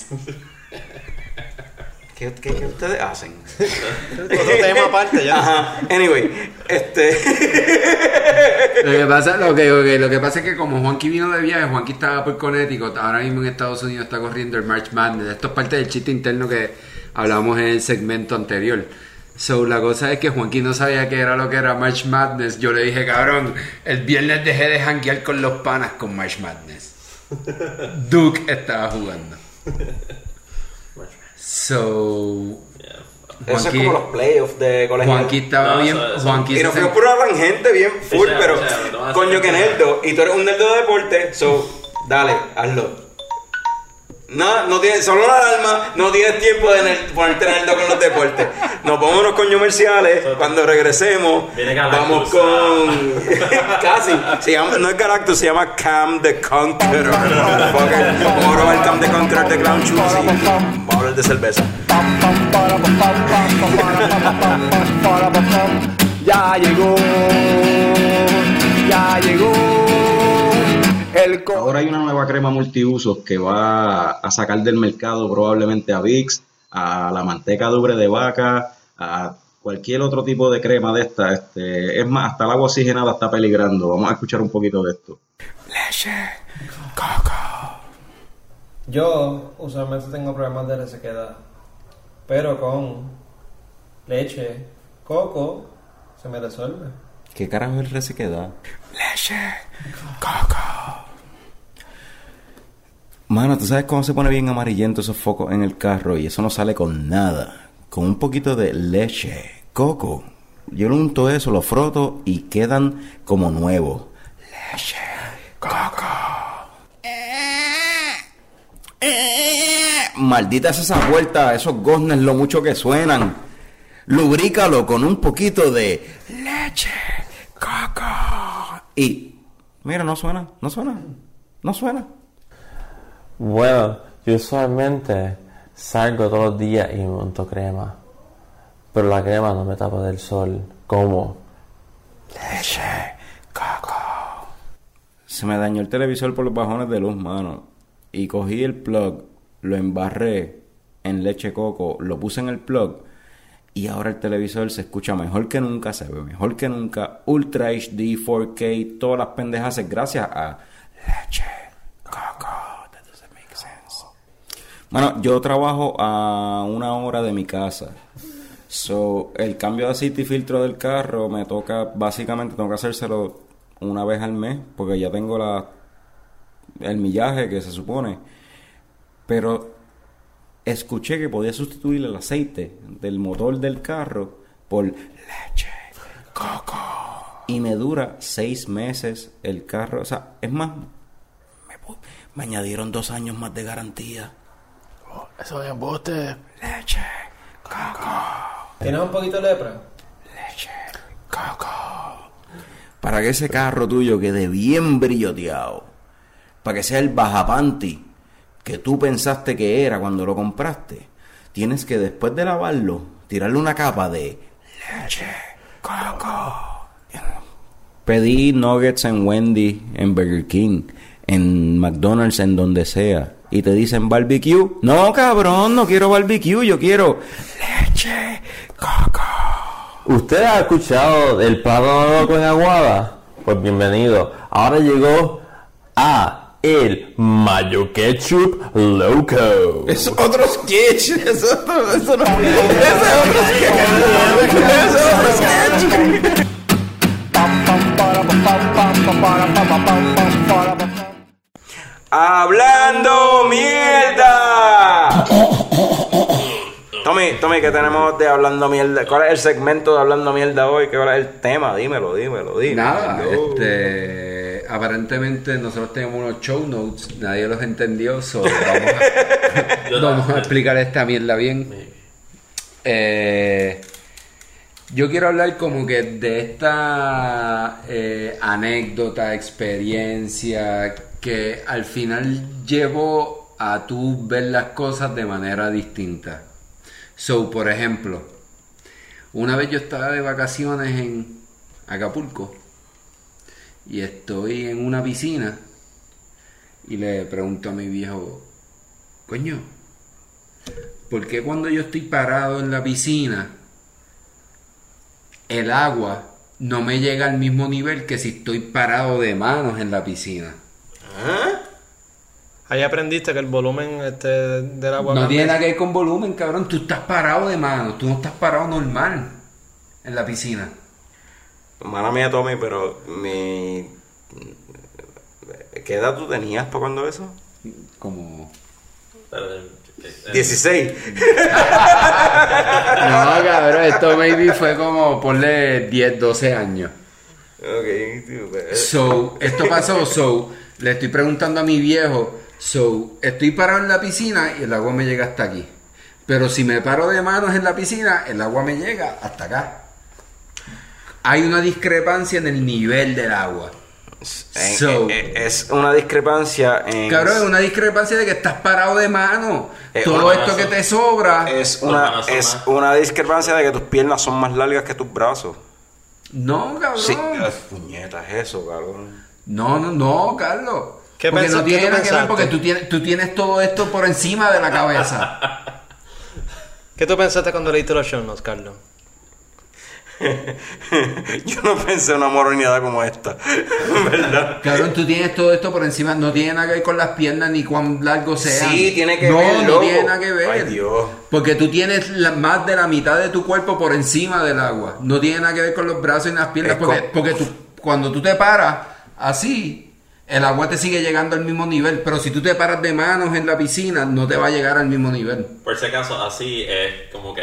Speaker 2: ¿Qué, qué, qué ustedes hacen? (laughs)
Speaker 5: Otro tema aparte ya.
Speaker 2: Ajá. Anyway, este. (laughs)
Speaker 3: Lo que, pasa, lo, que, lo que- lo que pasa es que como Juanqui vino de viaje, Juanqui estaba por Connecticut, ahora mismo en Estados Unidos está corriendo el March Madness. Esto es parte del chiste interno que hablamos en el segmento anterior. So, la cosa es que Juanqui no sabía qué era lo que era March Madness. Yo le dije, cabrón, el viernes dejé de janguear con los panas con March Madness. (laughs) Duke estaba jugando. So,
Speaker 2: Eso es
Speaker 3: Juanqui-
Speaker 2: como los playoffs de colegio.
Speaker 3: Juanqui estaba
Speaker 4: No,
Speaker 3: bien.
Speaker 4: eso- eso-
Speaker 3: Juanqui
Speaker 2: Y nos fuimos por una tangente bien full,
Speaker 4: Sí,
Speaker 2: pero
Speaker 4: o sea, no va a
Speaker 2: coño que nerdo. Y tú eres un nerdo de deporte, so dale, hazlo. No, no tienes, solo la alarma, no tienes tiempo de ner- ponerte nerdo con los deportes. Nos vamos a unos coños comerciales, cuando regresemos, vamos con. (laughs) Casi, se llama, no es Galactus, se llama Cam the Conqueror. Vamos a probar Cam the Conqueror de Clown Shoes y vamos a hablar de cerveza.
Speaker 6: Ya llegó, ya llegó el
Speaker 2: Ahora hay una nueva crema multiusos que va a sacar del mercado probablemente a Vicks, a la manteca de ubre de vaca, a cualquier otro tipo de crema de esta. Este, es más, hasta el agua oxigenada está peligrando. Vamos a escuchar un poquito de esto.
Speaker 5: Yo usualmente tengo problemas de resequedad, pero con leche, coco, se me resuelve.
Speaker 1: ¿Qué carajo es resequedad? Leche, coco. Mano, ¿tú sabes cómo se pone bien amarillento esos focos en el carro? Y eso no sale con nada. Con un poquito de leche, coco. Yo lo unto eso, lo froto y quedan como nuevos. Leche, coco. Maldita es esa vuelta, esos goznes, lo mucho que suenan. Lubrícalo con un poquito de leche, coco. Y, mira, no suena, no suena, no suena.
Speaker 7: Bueno, yo usualmente salgo todos los días y monto crema. Pero la crema no me tapa del sol. ¿Cómo?
Speaker 1: Leche, coco. Se me dañó el televisor por los bajones de luz, mano. Y cogí el plug, lo embarré en leche coco, lo puse en el plug. Y ahora el televisor se escucha mejor que nunca, se ve mejor que nunca. Ultra HD, 4K, todas las pendejas gracias a leche coco. That doesn't make sense. Bueno, yo trabajo a una hora de mi casa. So, el cambio de aceite y filtro del carro me toca, básicamente tengo que hacérselo una vez al mes, porque ya tengo la el millaje que se supone. Pero escuché que podía sustituir el aceite del motor del carro por leche, coco. Y me dura seis meses el carro. O sea, es más, me, me añadieron dos años más de garantía.
Speaker 7: Eso es embuste.
Speaker 1: Leche, coco.
Speaker 5: ¿Tienes un poquito de lepra?
Speaker 1: Leche, coco. Para que ese carro tuyo quede bien brilloteado. Para que sea el bajapanti que tú pensaste que era cuando lo compraste. Tienes que después de lavarlo, tirarle una capa de leche, coco.
Speaker 2: pedí nuggets en Wendy, en Burger King, en McDonald's, en donde sea, y te dicen barbecue, no cabrón, no quiero barbecue, yo quiero leche, coco.
Speaker 8: ¿Usted ha escuchado el plátano loco en aguada? Pues bienvenido. Ahora llegó a el Mayo Ketchup Loco.
Speaker 2: Es otro sketch, es otro, es otro sketch, ese es otro sketch. Hablando mierda. Tommy, Tommy, ¿qué tenemos de hablando mierda? ¿Cuál es el segmento de hablando mierda hoy? ¿Qué hora es el tema? Dímelo, dímelo, dímelo.
Speaker 3: Nada, este, aparentemente nosotros tenemos unos show notes, nadie los entendió, so vamos, a, (laughs) vamos a explicar esta mierda bien. Eh, yo quiero hablar como que de esta eh, anécdota, experiencia que al final llevó a tú ver las cosas de manera distinta. So, por ejemplo, una vez yo estaba de vacaciones en Acapulco y estoy en una piscina y le pregunto a mi viejo, coño, ¿por qué cuando yo estoy parado en la piscina el agua no me llega al mismo nivel que si estoy parado de manos en la piscina?
Speaker 5: Ahí aprendiste que el volumen este, del agua
Speaker 3: No tiene nada que ver con volumen, cabrón. Tú estás parado de manos, tú no estás parado normal en la piscina.
Speaker 2: Mala mía, Tommy, pero mi... ¿Qué edad tú tenías para cuando eso?
Speaker 3: Como...
Speaker 4: Pero, eh, eh, (laughs)
Speaker 2: 16.
Speaker 3: No, cabrón, esto maybe fue como, ponle 10, 12 años.
Speaker 2: ok, tío, pues,
Speaker 3: So, esto pasó, so, le estoy preguntando a mi viejo, so, estoy parado en la piscina y el agua me llega hasta aquí. Pero si me paro de manos en la piscina, el agua me llega hasta acá. Hay una discrepancia en el nivel del agua.
Speaker 2: en-
Speaker 3: So-
Speaker 2: es una discrepancia en...
Speaker 3: Cabrón, es una discrepancia de que estás parado de mano. Todo esto que te sobra.
Speaker 2: Es una,
Speaker 4: manos son
Speaker 2: es
Speaker 4: más.
Speaker 2: una discrepancia de que tus piernas son más largas que tus brazos.
Speaker 3: No, cabrón.
Speaker 2: Sí. Ay, puñeta, es eso, cabrón.
Speaker 3: No, no, no, Carlos.
Speaker 5: ¿Qué
Speaker 3: porque no tiene nada que ver
Speaker 5: pensaste?
Speaker 3: porque tú tienes, tú tienes todo esto por encima de la cabeza. (laughs)
Speaker 5: ¿Qué tú pensaste cuando leíste los show notes, Carlos? (laughs)
Speaker 2: Yo no pensé en una moronidad como esta. (laughs) ¿Verdad?
Speaker 3: Cabrón, tú tienes todo esto por encima. No tiene nada que ver con las piernas ni cuán largos sean.
Speaker 2: Sí, tiene que
Speaker 3: no,
Speaker 2: ver,
Speaker 3: No,
Speaker 2: loco.
Speaker 3: tiene nada que ver.
Speaker 2: Ay, Dios.
Speaker 3: Porque tú tienes la- más de la mitad de tu cuerpo por encima del agua. No tiene nada que ver con los brazos y las piernas.
Speaker 2: Es
Speaker 3: Porque,
Speaker 2: co-
Speaker 3: porque tú, cuando tú te paras así, el agua te sigue llegando al mismo nivel. Pero si tú te paras de manos en la piscina, no te va a llegar al mismo nivel.
Speaker 4: Por si acaso, así es como que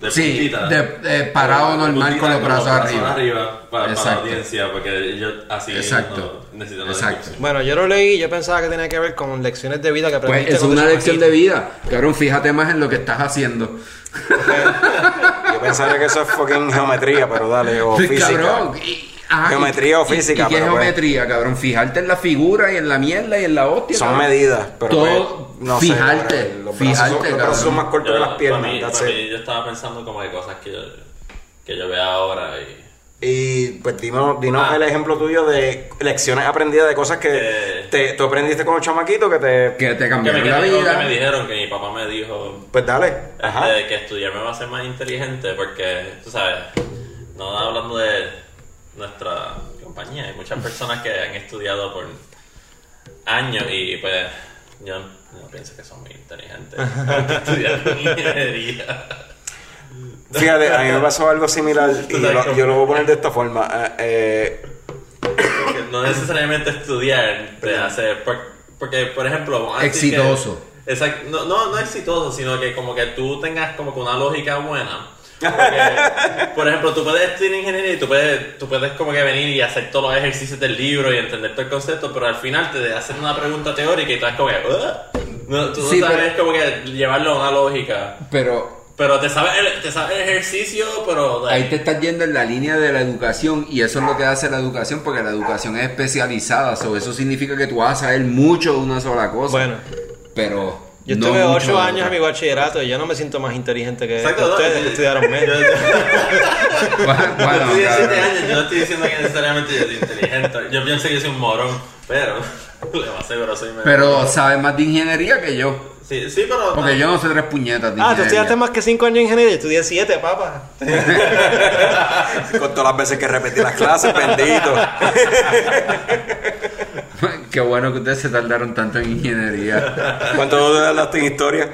Speaker 4: de
Speaker 3: Sí,
Speaker 4: puntita.
Speaker 3: de- de parado
Speaker 4: De
Speaker 3: normal con los brazos arriba.
Speaker 4: para, para la
Speaker 3: Exacto.
Speaker 4: audiencia, porque yo así
Speaker 3: Exacto.
Speaker 4: no necesito
Speaker 3: Exacto.
Speaker 5: Bueno, yo lo leí yo pensaba que tenía que ver con lecciones de vida que
Speaker 3: Pues
Speaker 5: aprendiste.
Speaker 3: es
Speaker 5: cuando
Speaker 3: una lección de vida. Cabrón, fíjate más en lo que estás haciendo. (laughs)
Speaker 2: Yo pensaría que eso es fucking geometría, pero dale, o (laughs)
Speaker 3: Pues,
Speaker 2: física.
Speaker 3: cabrón, y- ajá,
Speaker 2: Geometría
Speaker 3: y-
Speaker 2: o física,
Speaker 3: ¿Y, qué
Speaker 2: pero, pues.
Speaker 3: geometría, cabrón? Fijarte en la figura y en la mierda y en la hostia.
Speaker 2: Son
Speaker 3: cabrón.
Speaker 2: medidas, pero
Speaker 3: Todo,
Speaker 2: pues, no sé,
Speaker 3: fijarte,
Speaker 2: cabrón, los brazos
Speaker 3: fijarte,
Speaker 2: son- los brazos son
Speaker 3: cabrón.
Speaker 2: más cortos
Speaker 4: Yo,
Speaker 2: que las piernas.
Speaker 4: para mí, para yo estaba pensando como de cosas que yo, que yo veo ahora y...
Speaker 2: Y pues dinos, dinos
Speaker 4: Ah.
Speaker 2: el ejemplo tuyo de lecciones aprendidas de cosas que
Speaker 4: Eh.
Speaker 2: te, tú aprendiste con los chamaquitos que te...
Speaker 3: Que te
Speaker 4: Que
Speaker 3: cambiaron
Speaker 4: me,
Speaker 3: la
Speaker 4: que me
Speaker 3: vida.
Speaker 4: dijeron que mi papá me dijo
Speaker 2: Pues dale. Ajá.
Speaker 4: este, que estudiar me va a hacer más inteligente porque, tú sabes, no hablando de nuestra compañía, hay muchas personas que han estudiado por años y pues yo no pienso que son muy inteligentes (laughs) porque estudiaron ingeniería.
Speaker 2: Fíjate, a mí me pasó algo similar y lo- yo lo voy a poner de esta forma. Eh, eh,
Speaker 4: no necesariamente estudiar te hace. por- porque, por ejemplo. que-
Speaker 3: Exitoso.
Speaker 4: exacto. No, no, no exitoso, sino que como que tú tengas como que una lógica buena. Porque, por ejemplo, tú puedes estudiar ingeniería y tú puedes, tú puedes como que venir y hacer todos los ejercicios del libro y entender todo el concepto, pero al final te hacen una pregunta teórica y tú es como que. "Ugh". No, tú no
Speaker 3: Sí,
Speaker 4: sabes
Speaker 3: pero-
Speaker 4: como que llevarlo a una lógica.
Speaker 3: Pero
Speaker 4: Pero te sabes el, te sabes el ejercicio, pero.
Speaker 3: ahí te estás yendo en la línea de la educación y eso es lo que hace la educación porque la educación es especializada. so, eso significa que tú vas a saber mucho de una sola cosa.
Speaker 5: Bueno,
Speaker 3: Pero.
Speaker 5: Yo
Speaker 3: no
Speaker 5: estuve ocho
Speaker 3: de
Speaker 5: años en mi bachillerato y yo no me siento más inteligente que
Speaker 4: Exacto,
Speaker 5: ustedes
Speaker 4: no,
Speaker 5: que estudiaron menos. (laughs)
Speaker 3: Bueno,
Speaker 4: Yo
Speaker 3: bueno,
Speaker 4: estoy 17
Speaker 3: cabrón.
Speaker 4: años, yo no estoy diciendo que necesariamente yo soy inteligente. Yo pienso que yo soy un morón, pero (laughs) lo más seguro soy medio-
Speaker 3: Pero sabes más de ingeniería que yo.
Speaker 4: Sí, sí, pero.
Speaker 3: Porque yo no sé tres puñetas de
Speaker 5: Ah, tú estudiaste más que 5 años en ingeniería. Estudié 7, papá. (laughs)
Speaker 2: Con todas las veces que repetí las clases, bendito.
Speaker 3: Qué bueno que ustedes se tardaron tanto en ingeniería.
Speaker 2: ¿Cuánto hablaste en historia?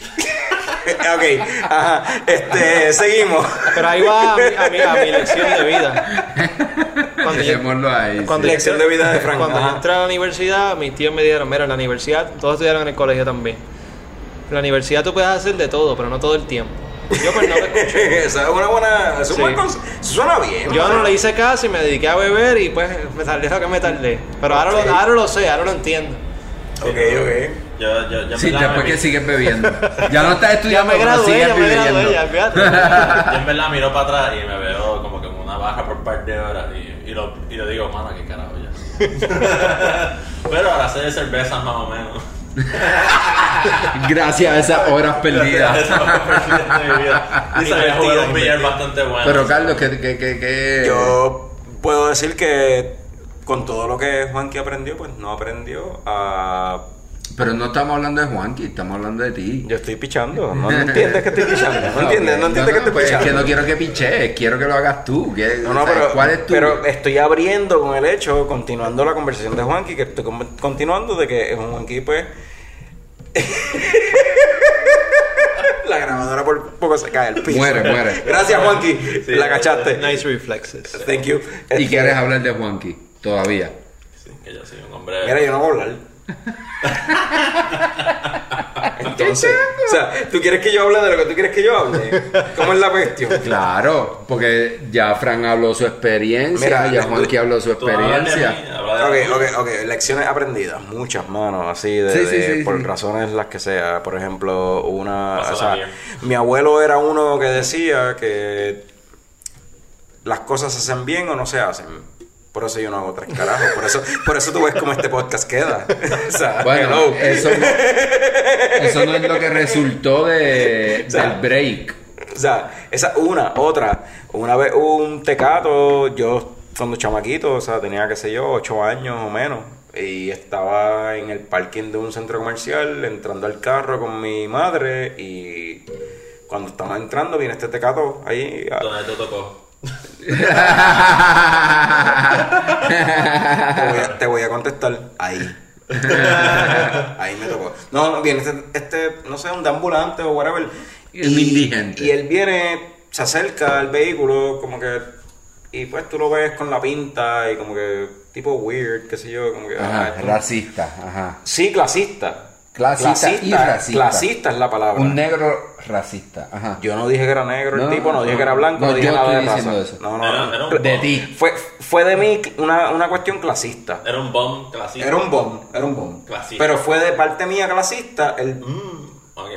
Speaker 2: (laughs) ok, ajá. Este, seguimos.
Speaker 5: Pero ahí va a mi, a mi, a mi lección de vida. Cuando yo,
Speaker 3: Dejémoslo ahí.
Speaker 5: cuando
Speaker 3: sí.
Speaker 2: Lección de vida de Frank.
Speaker 5: Cuando yo
Speaker 2: Ajá.
Speaker 5: entré a la universidad, mis tíos me dijeron, mira, en la universidad, todos estudiaron en el colegio también. En la universidad tú puedes hacer de todo, pero no todo el tiempo. Yo pues no lo escuché. (laughs)
Speaker 2: Esa es una buena. Es un
Speaker 5: Sí.
Speaker 2: buen conse- Suena bien.
Speaker 5: Yo no le hice caso y me dediqué a beber y pues me tardé lo que me tardé. Pero ahora,
Speaker 2: Ok.
Speaker 5: lo, ahora lo sé, ahora lo entiendo.
Speaker 2: Ok, ok.
Speaker 4: Yo, yo, yo en
Speaker 3: Sí,
Speaker 4: verdad
Speaker 3: después
Speaker 4: me-
Speaker 3: que sigues bebiendo. (laughs) Ya no estás
Speaker 5: Ya
Speaker 3: estudiando,
Speaker 5: me
Speaker 3: pero
Speaker 5: gradué,
Speaker 3: sigues
Speaker 5: ya me gradué,
Speaker 3: bebiendo.
Speaker 5: ya, fíjate. (laughs)
Speaker 4: Yo en verdad miro para atrás y me veo como que en una baja por un par de horas y, y, lo, y lo digo, mano, qué carajo ya. Pero ahora sé de cervezas más o menos. (laughs)
Speaker 3: Gracias a esas horas perdidas.
Speaker 4: Eso fue de mi vida. (laughs) Y un billar bastante bueno.
Speaker 3: Pero Carlos, que, que, que, que-
Speaker 2: Yo puedo decir que con todo lo que Juanqui aprendió, pues no aprendió a.
Speaker 3: Pero no estamos hablando de Juanqui, estamos hablando de ti.
Speaker 2: Yo estoy pichando. No, no (laughs) entiendes que estoy pichando. No entiendes, no entiendes que estoy
Speaker 3: pues
Speaker 2: pichando.
Speaker 3: Es que no quiero que piches, quiero que lo hagas tú. que-
Speaker 2: No, no, pero,
Speaker 3: ¿Cuál es tu...?
Speaker 2: pero estoy abriendo con el hecho, continuando la conversación de Juanqui, que estoy con- continuando de que Juanqui, pues. (laughs) la grabadora por poco se cae al piso.
Speaker 3: Muere, muere.
Speaker 2: Gracias, Juanqui.
Speaker 4: Sí,
Speaker 2: la cachaste.
Speaker 5: Nice reflexes.
Speaker 2: Thank you.
Speaker 3: ¿Y
Speaker 2: Este,
Speaker 3: quieres hablar de Juanqui? Todavía.
Speaker 4: Sí, que yo soy un hombre.
Speaker 2: Mira, yo no voy a hablar. (laughs) Entonces, o sea, ¿tú quieres que yo hable de lo que tú quieres que yo hable? ¿Cómo es la cuestión?
Speaker 3: Claro, porque ya Fran habló su experiencia,
Speaker 2: Mira,
Speaker 3: ya Juanqui habló su
Speaker 4: mí,
Speaker 3: experiencia.
Speaker 4: de
Speaker 2: Ok,
Speaker 4: mí.
Speaker 2: ok, ok. Lecciones aprendidas, muchas manos, así, de,
Speaker 3: Sí, sí,
Speaker 2: de-
Speaker 3: sí,
Speaker 2: por
Speaker 3: sí.
Speaker 2: razones las que sea. Por ejemplo, una. O sea, mi abuelo era uno que decía que las cosas se hacen bien o no se hacen. Por eso yo no hago tres carajos. Por eso, por eso tú ves cómo este podcast queda. (laughs) o sea,
Speaker 3: Bueno, eso no, eso no es lo que resultó de,
Speaker 2: sea,
Speaker 3: del break.
Speaker 2: O sea, esa una, otra. Una vez hubo un tecato, yo cuando chamaquito, o sea, tenía, qué sé yo, ocho años o menos. Y estaba en el parking de un centro comercial, entrando al carro con mi madre. Y cuando estaba entrando, viene este tecato ahí. a-
Speaker 4: ¿Dónde te tocó?
Speaker 2: Te, voy a, te voy a contestar ahí. (laughs) ahí me tocó. No, no, viene este, este, no sé, un ambulante o whatever.
Speaker 3: Un indigente.
Speaker 2: Y él viene, se acerca al vehículo, como que. Y pues tú lo ves con la pinta y como que tipo weird, qué sé yo, como que. ah,
Speaker 3: Ajá, racista, ajá.
Speaker 2: Sí, clasista.
Speaker 3: Clasista y racista.
Speaker 2: Clasista es la palabra.
Speaker 3: Un negro racista, ajá.
Speaker 2: Yo no dije que era negro el tipo, no dije que era blanco, no,
Speaker 3: no,
Speaker 2: dije
Speaker 3: yo
Speaker 2: nada
Speaker 3: estoy
Speaker 2: de raza.
Speaker 3: diciendo eso.
Speaker 2: No, no,
Speaker 4: Era,
Speaker 2: no.
Speaker 4: era un
Speaker 3: De ti.
Speaker 2: Fue, fue de mí una, una cuestión clasista.
Speaker 4: Era un bomb clásico.
Speaker 2: Era un bomb, era un bomb.
Speaker 4: Clasista.
Speaker 2: Pero fue de parte mía clasista el
Speaker 4: Mm, ok.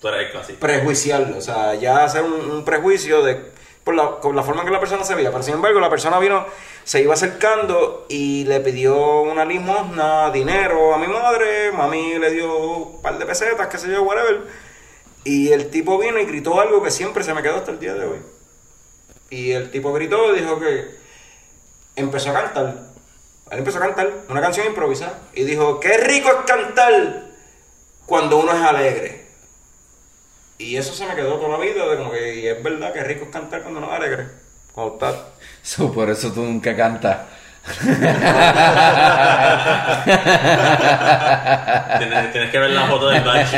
Speaker 4: Tú eres el clásico.
Speaker 2: prejuiciarlo. O sea, ya hacer un, un prejuicio de por la, la forma en que la persona se veía. Pero sin embargo, la persona vino, se iba acercando y le pidió una limosna, dinero a mi madre. Mami le dio un par de pesetas, qué sé yo, whatever. Y el tipo vino y gritó algo que siempre se me quedó hasta el día de hoy. Y el tipo gritó dijo que empezó a cantar. Él empezó a cantar una canción improvisada. Y dijo, qué rico es cantar cuando uno es alegre. Y eso se me quedó toda la vida, de como que y es verdad que rico es cantar cuando es alegre. Cuando estás...
Speaker 3: So, por eso tú nunca cantas.
Speaker 4: Tienes, tienes que ver la foto del badge.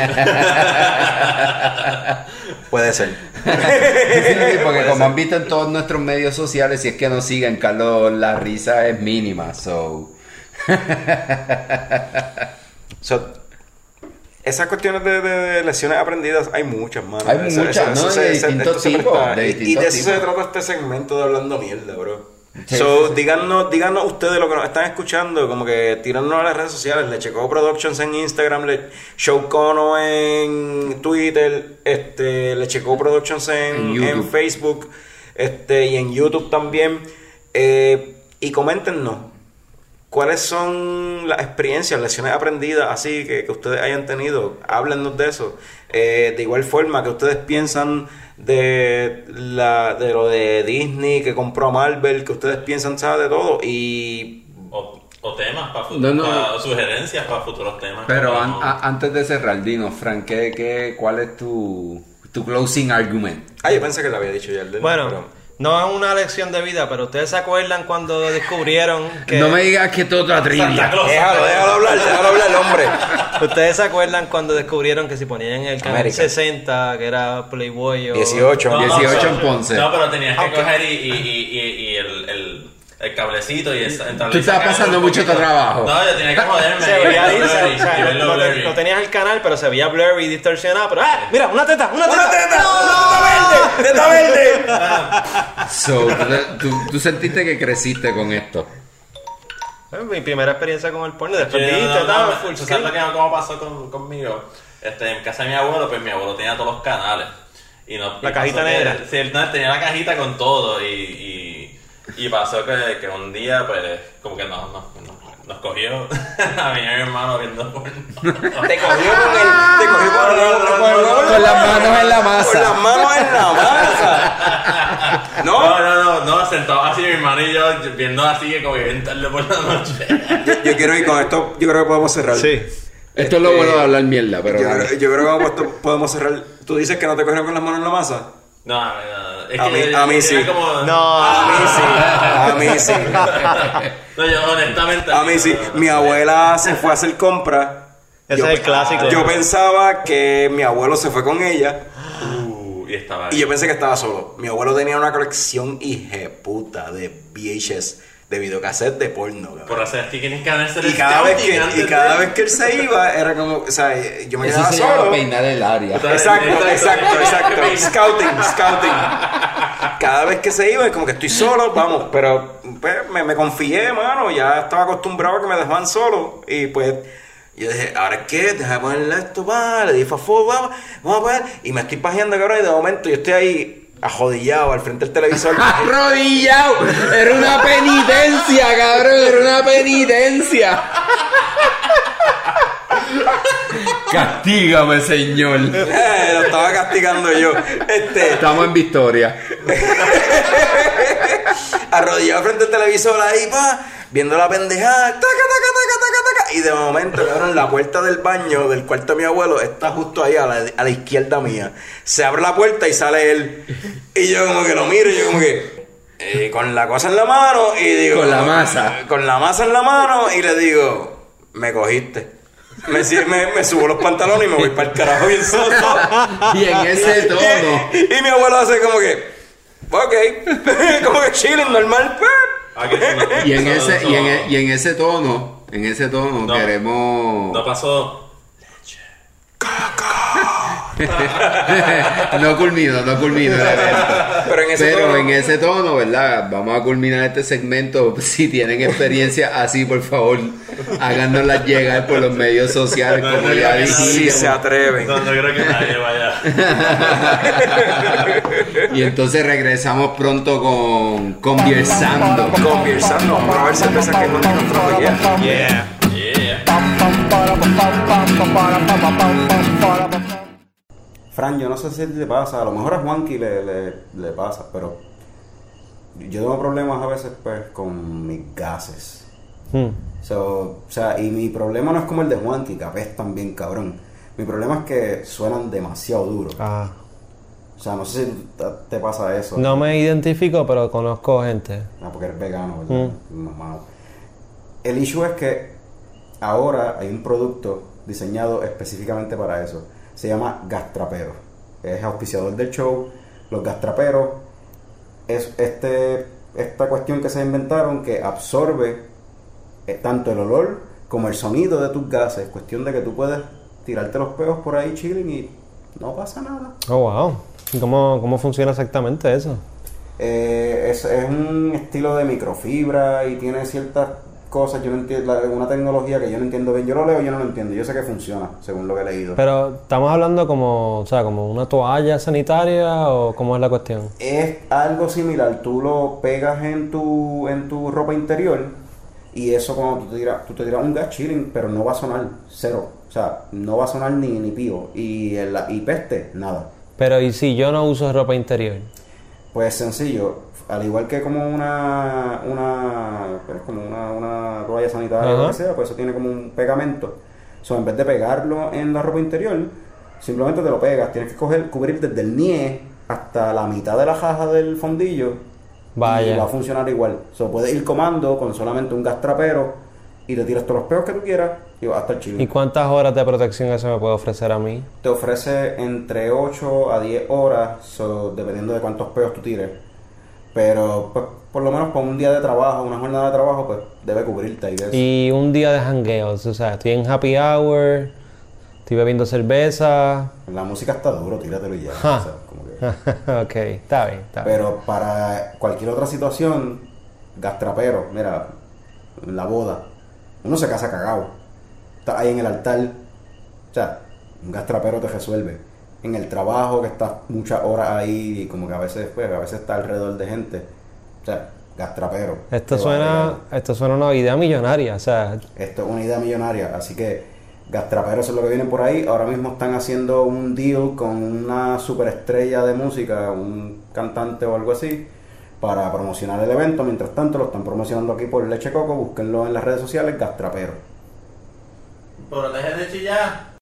Speaker 2: Puede ser.
Speaker 3: Sí, porque como han visto en todos nuestros medios sociales, si es que nos siguen, Carlos, la risa es mínima. So.
Speaker 2: So, esas cuestiones de, de- de lecciones aprendidas hay muchas, mano.
Speaker 3: Hay muchas, ¿no? De distintos
Speaker 2: esto se
Speaker 3: tipos,
Speaker 2: presta-
Speaker 3: de
Speaker 2: y- de eso se trata este segmento de hablando mierda, bro.
Speaker 3: Sí,
Speaker 2: so,
Speaker 3: sí, sí.
Speaker 2: Díganos, díganos ustedes lo que nos están escuchando, como que tíranos a las redes sociales, Le Checo Productions en Instagram, Le Show Cono en Twitter, este, Le Checo Productions
Speaker 3: En
Speaker 2: en,
Speaker 3: YouTube.
Speaker 2: en Facebook, este, y en YouTube también. Eh, y coméntenos ¿cuáles son las experiencias, lecciones aprendidas así que, que ustedes hayan tenido? Háblennos de eso. Eh, de igual forma que ustedes piensan de, la, de lo de Disney que compró a Marvel, que ustedes piensan, ¿sabes? De todo. Y
Speaker 4: O, o temas para
Speaker 3: No, no.
Speaker 4: futuros, sugerencias para futuros temas.
Speaker 3: Pero an-
Speaker 4: Como-
Speaker 3: a- antes de cerrar, dinos, Frank, ¿qué, qué, ¿cuál es tu, tu closing argument?
Speaker 2: Ah, yo pensé que lo había dicho ya el
Speaker 5: Bueno,
Speaker 2: pero-
Speaker 5: no es una lección de vida, pero ustedes se acuerdan cuando descubrieron que.
Speaker 3: No me digas que todo otra trivia.
Speaker 2: Déjalo, déjalo hablar, déjalo hablar, hombre.
Speaker 5: Ustedes se acuerdan cuando descubrieron que si ponían el canal
Speaker 2: América.
Speaker 5: 60, que era Playboy o.
Speaker 2: 18.
Speaker 4: No, no,
Speaker 3: 18
Speaker 4: pero-
Speaker 3: en Ponce.
Speaker 4: No, pero tenías que coger y, y, y, y, y el, cablecito y esa-
Speaker 3: Tú
Speaker 4: sacarle
Speaker 3: pasando mucho
Speaker 4: poquito.
Speaker 3: trabajo.
Speaker 4: No, yo tenía que joderme.
Speaker 5: Se veía ahí,
Speaker 4: y-
Speaker 5: o sea, no, te-
Speaker 4: blurry.
Speaker 5: no tenías el canal, pero se veía blurry y distorsionado. Pero, ¡ah! Mira, una teta, una teta.
Speaker 2: ¡Una teta! ¡Una teta verde! ¡Teta verde!
Speaker 3: So, tú, tú- tú sentiste que creciste con esto.
Speaker 5: Mi primera experiencia con el porno.
Speaker 4: Sí,
Speaker 5: Después
Speaker 4: no,
Speaker 5: viste,
Speaker 4: no, no,
Speaker 5: full
Speaker 4: ¿tú
Speaker 5: screen.
Speaker 4: ¿Sabes lo que- cómo pasó con, conmigo? Este, en casa de mi abuelo, pues mi abuelo tenía todos los canales. Y no,
Speaker 5: La
Speaker 4: y
Speaker 5: cajita
Speaker 4: pasó que-
Speaker 5: negra.
Speaker 4: Sí, él no, tenía la cajita con todo. Y, y, y pasó que, que un día, pues, como que nos, nos, nos, nos cogió (laughs) a mi hermano viendo porno.
Speaker 2: Te cogió con el. Te cogió con, con el
Speaker 3: Con las manos en la masa.
Speaker 2: Con las manos en la masa. (laughs)
Speaker 4: No,
Speaker 2: No,
Speaker 4: no, no, no, sentado así mi hermano y yo viendo así que como bien tarde por la noche. (laughs)
Speaker 2: yo, yo quiero ir con esto. Yo creo que podemos cerrar.
Speaker 5: Sí.
Speaker 3: Esto es lo bueno de hablar mierda, pero
Speaker 2: Yo, yo creo que podemos- podemos cerrar. ¿Tú dices que no te cogieron con las manos en la masa?
Speaker 4: No, a mí, no, es
Speaker 2: A
Speaker 4: que
Speaker 2: mí-
Speaker 4: yo-
Speaker 2: a mí
Speaker 4: yo
Speaker 2: sí.
Speaker 4: como-
Speaker 5: No.
Speaker 2: A mí sí. A mí sí. (laughs)
Speaker 4: No, yo honestamente.
Speaker 2: A mí sí. Mi abuela se fue a hacer compras.
Speaker 5: Ese
Speaker 2: Yo
Speaker 5: es el clásico.
Speaker 2: Yo pensaba que mi abuelo se fue con ella
Speaker 4: Uh, y estaba
Speaker 2: y yo pensé que estaba solo. Mi abuelo tenía una colección hijeputa de VHS, de videocassette de porno. cabrón.
Speaker 4: Por hacer aquí tienes que hacer
Speaker 2: Y cada, vez que, y cada vez que él se iba, era como, o sea, yo me
Speaker 3: Eso
Speaker 2: quedaba
Speaker 3: se
Speaker 2: solo.
Speaker 3: peinar el área.
Speaker 2: Exacto, exacto, exacto. Scouting, scouting. Cada vez que se iba, es como que estoy solo, vamos, pero pues, me, me confié, mano, ya estaba acostumbrado a que me dejaban solo. Y pues, yo dije, ¿ahora qué? Déjame ponerle esto, va, le di favor, vamos, vamos a poner. Y me estoy pajeando, cabrón, y de momento yo estoy ahí ajodillado al frente del televisor. (laughs)
Speaker 3: Arrodillado. Era una penitencia, cabrón. Era una penitencia. Castígame, señor.
Speaker 2: Eh, Lo estaba castigando yo. Este,
Speaker 3: Estamos en victoria. (laughs)
Speaker 2: arrodillado frente al televisor ahí, pa, viendo la pendejada, taca, taca, taca, taca, taca. Y de momento, cabrón, la puerta del baño del cuarto de mi abuelo está justo ahí a la, a la izquierda mía. Se abre la puerta y sale él. Y yo como que lo miro y yo como que. eh, con la cosa en la mano y digo.
Speaker 3: Con la masa.
Speaker 2: Con la masa en la mano y le digo, me cogiste. Me, si- me, me subo los pantalones y me voy para el carajo bien soso. (laughs)
Speaker 3: Y en ese tono.
Speaker 2: Y, y mi abuelo hace como que, ok, (laughs) como que chilling, normal.
Speaker 4: no-
Speaker 3: Y en
Speaker 4: no-
Speaker 3: ese,
Speaker 4: no-
Speaker 3: y en, e- y en ese tono, en ese tono
Speaker 4: No.
Speaker 3: queremos.
Speaker 4: No pasó. (laughs)
Speaker 3: no culmino, no culmino.
Speaker 2: Pero en ese
Speaker 3: Pero
Speaker 2: tono-
Speaker 3: en ese tono, ¿verdad? Vamos a culminar este segmento. (laughs) Si tienen experiencia así, por favor, háganoslas llegar por los medios sociales,
Speaker 4: No,
Speaker 3: como
Speaker 4: no,
Speaker 3: ya
Speaker 4: no,
Speaker 2: Si
Speaker 3: dijimos.
Speaker 2: se atreven.
Speaker 4: No, no creo que nadie vaya. (laughs)
Speaker 3: Y entonces regresamos pronto con Conversando.
Speaker 2: Conversando, vamos a ver cervezas que no día.
Speaker 5: Yeah.
Speaker 1: Fran, yo no sé si te pasa, a lo mejor a Juanqui le, le, le pasa, pero yo tengo problemas a veces pues con mis gases.
Speaker 5: Hmm.
Speaker 1: So, o sea, y mi problema no es como el de Juanqui, que apestan bien cabrón. Mi problema es que suenan demasiado duro.
Speaker 5: Ah.
Speaker 1: O sea, no sé si te, pasa eso.
Speaker 5: No me identifico, pero conozco gente.
Speaker 1: Ah, porque eres vegano, ¿verdad? Mamado. El issue es que ahora hay un producto diseñado específicamente para eso. Se llama Gastrapero. Es auspiciador del show. Los gastraperos es este, esta cuestión que se inventaron que absorbe eh, tanto el olor como el sonido de tus gases. Cuestión de que tú puedes tirarte los peos por ahí chilling y no pasa nada.
Speaker 5: Oh, wow. ¿Y cómo, cómo funciona exactamente eso?
Speaker 1: Eh, es, es un estilo de microfibra y tiene ciertas cosas, yo no entiendo, una tecnología que yo no entiendo bien. Yo lo leo, yo no lo entiendo. Yo sé que funciona, según lo que he leído.
Speaker 5: Pero estamos hablando como, o sea, como una toalla sanitaria o cómo es la cuestión.
Speaker 1: es algo similar. Tú lo pegas en tu, en tu ropa interior Y eso cuando tú te tiras, tú te tiras un gas chilling, pero no va a sonar cero. O sea, no va a sonar ni, ni pío. Y, el, y peste, nada.
Speaker 9: Pero ¿y si yo no uso ropa interior?
Speaker 1: Pues sencillo, al igual que como una, una, pues como una, una toalla sanitaria o lo que sea, pues eso tiene como un pegamento. So, en vez de pegarlo en la ropa interior, simplemente te lo pegas. Tienes que coger, cubrir desde el nie hasta la mitad de la caja del fondillo.
Speaker 9: Vaya.
Speaker 1: Y va a funcionar igual. So, puedes ir comando con solamente un gas trapero y te tiras todos los peos que tú quieras y vas a estar chido.
Speaker 9: ¿Y cuántas horas de protección eso me puede ofrecer a mí?
Speaker 1: Te ofrece entre 8 a 10 horas, so, dependiendo de cuántos peos tú tires. Pero, pues, por lo menos para un día de trabajo, una jornada de trabajo, pues debe cubrirte. I guess.
Speaker 9: Y un día de jangueos, o sea, estoy en happy hour, estoy bebiendo cerveza.
Speaker 1: La música está duro, tíratelo y ya.
Speaker 9: Ja.
Speaker 1: o sea, como que- (laughs)
Speaker 9: ok, está bien, está bien.
Speaker 1: Pero para cualquier otra situación, gastrapero, mira, en la boda, uno se casa cagado. Está ahí en el altar, o sea, un gastrapero te resuelve. En el trabajo, que estás muchas horas ahí y como que a veces, pues, a veces está alrededor de gente. O sea, gastrapero.
Speaker 9: Esto suena, esto suena una idea millonaria, o sea,
Speaker 1: Esto es una idea millonaria, así que gastraperos es lo que vienen por ahí. Ahora mismo están haciendo un deal con una superestrella de música, un cantante o algo así, para promocionar el evento. Mientras tanto, lo están promocionando aquí por Leche Coco. Búsquenlo en las redes sociales, gastrapero.
Speaker 4: Pero dejen de chillar.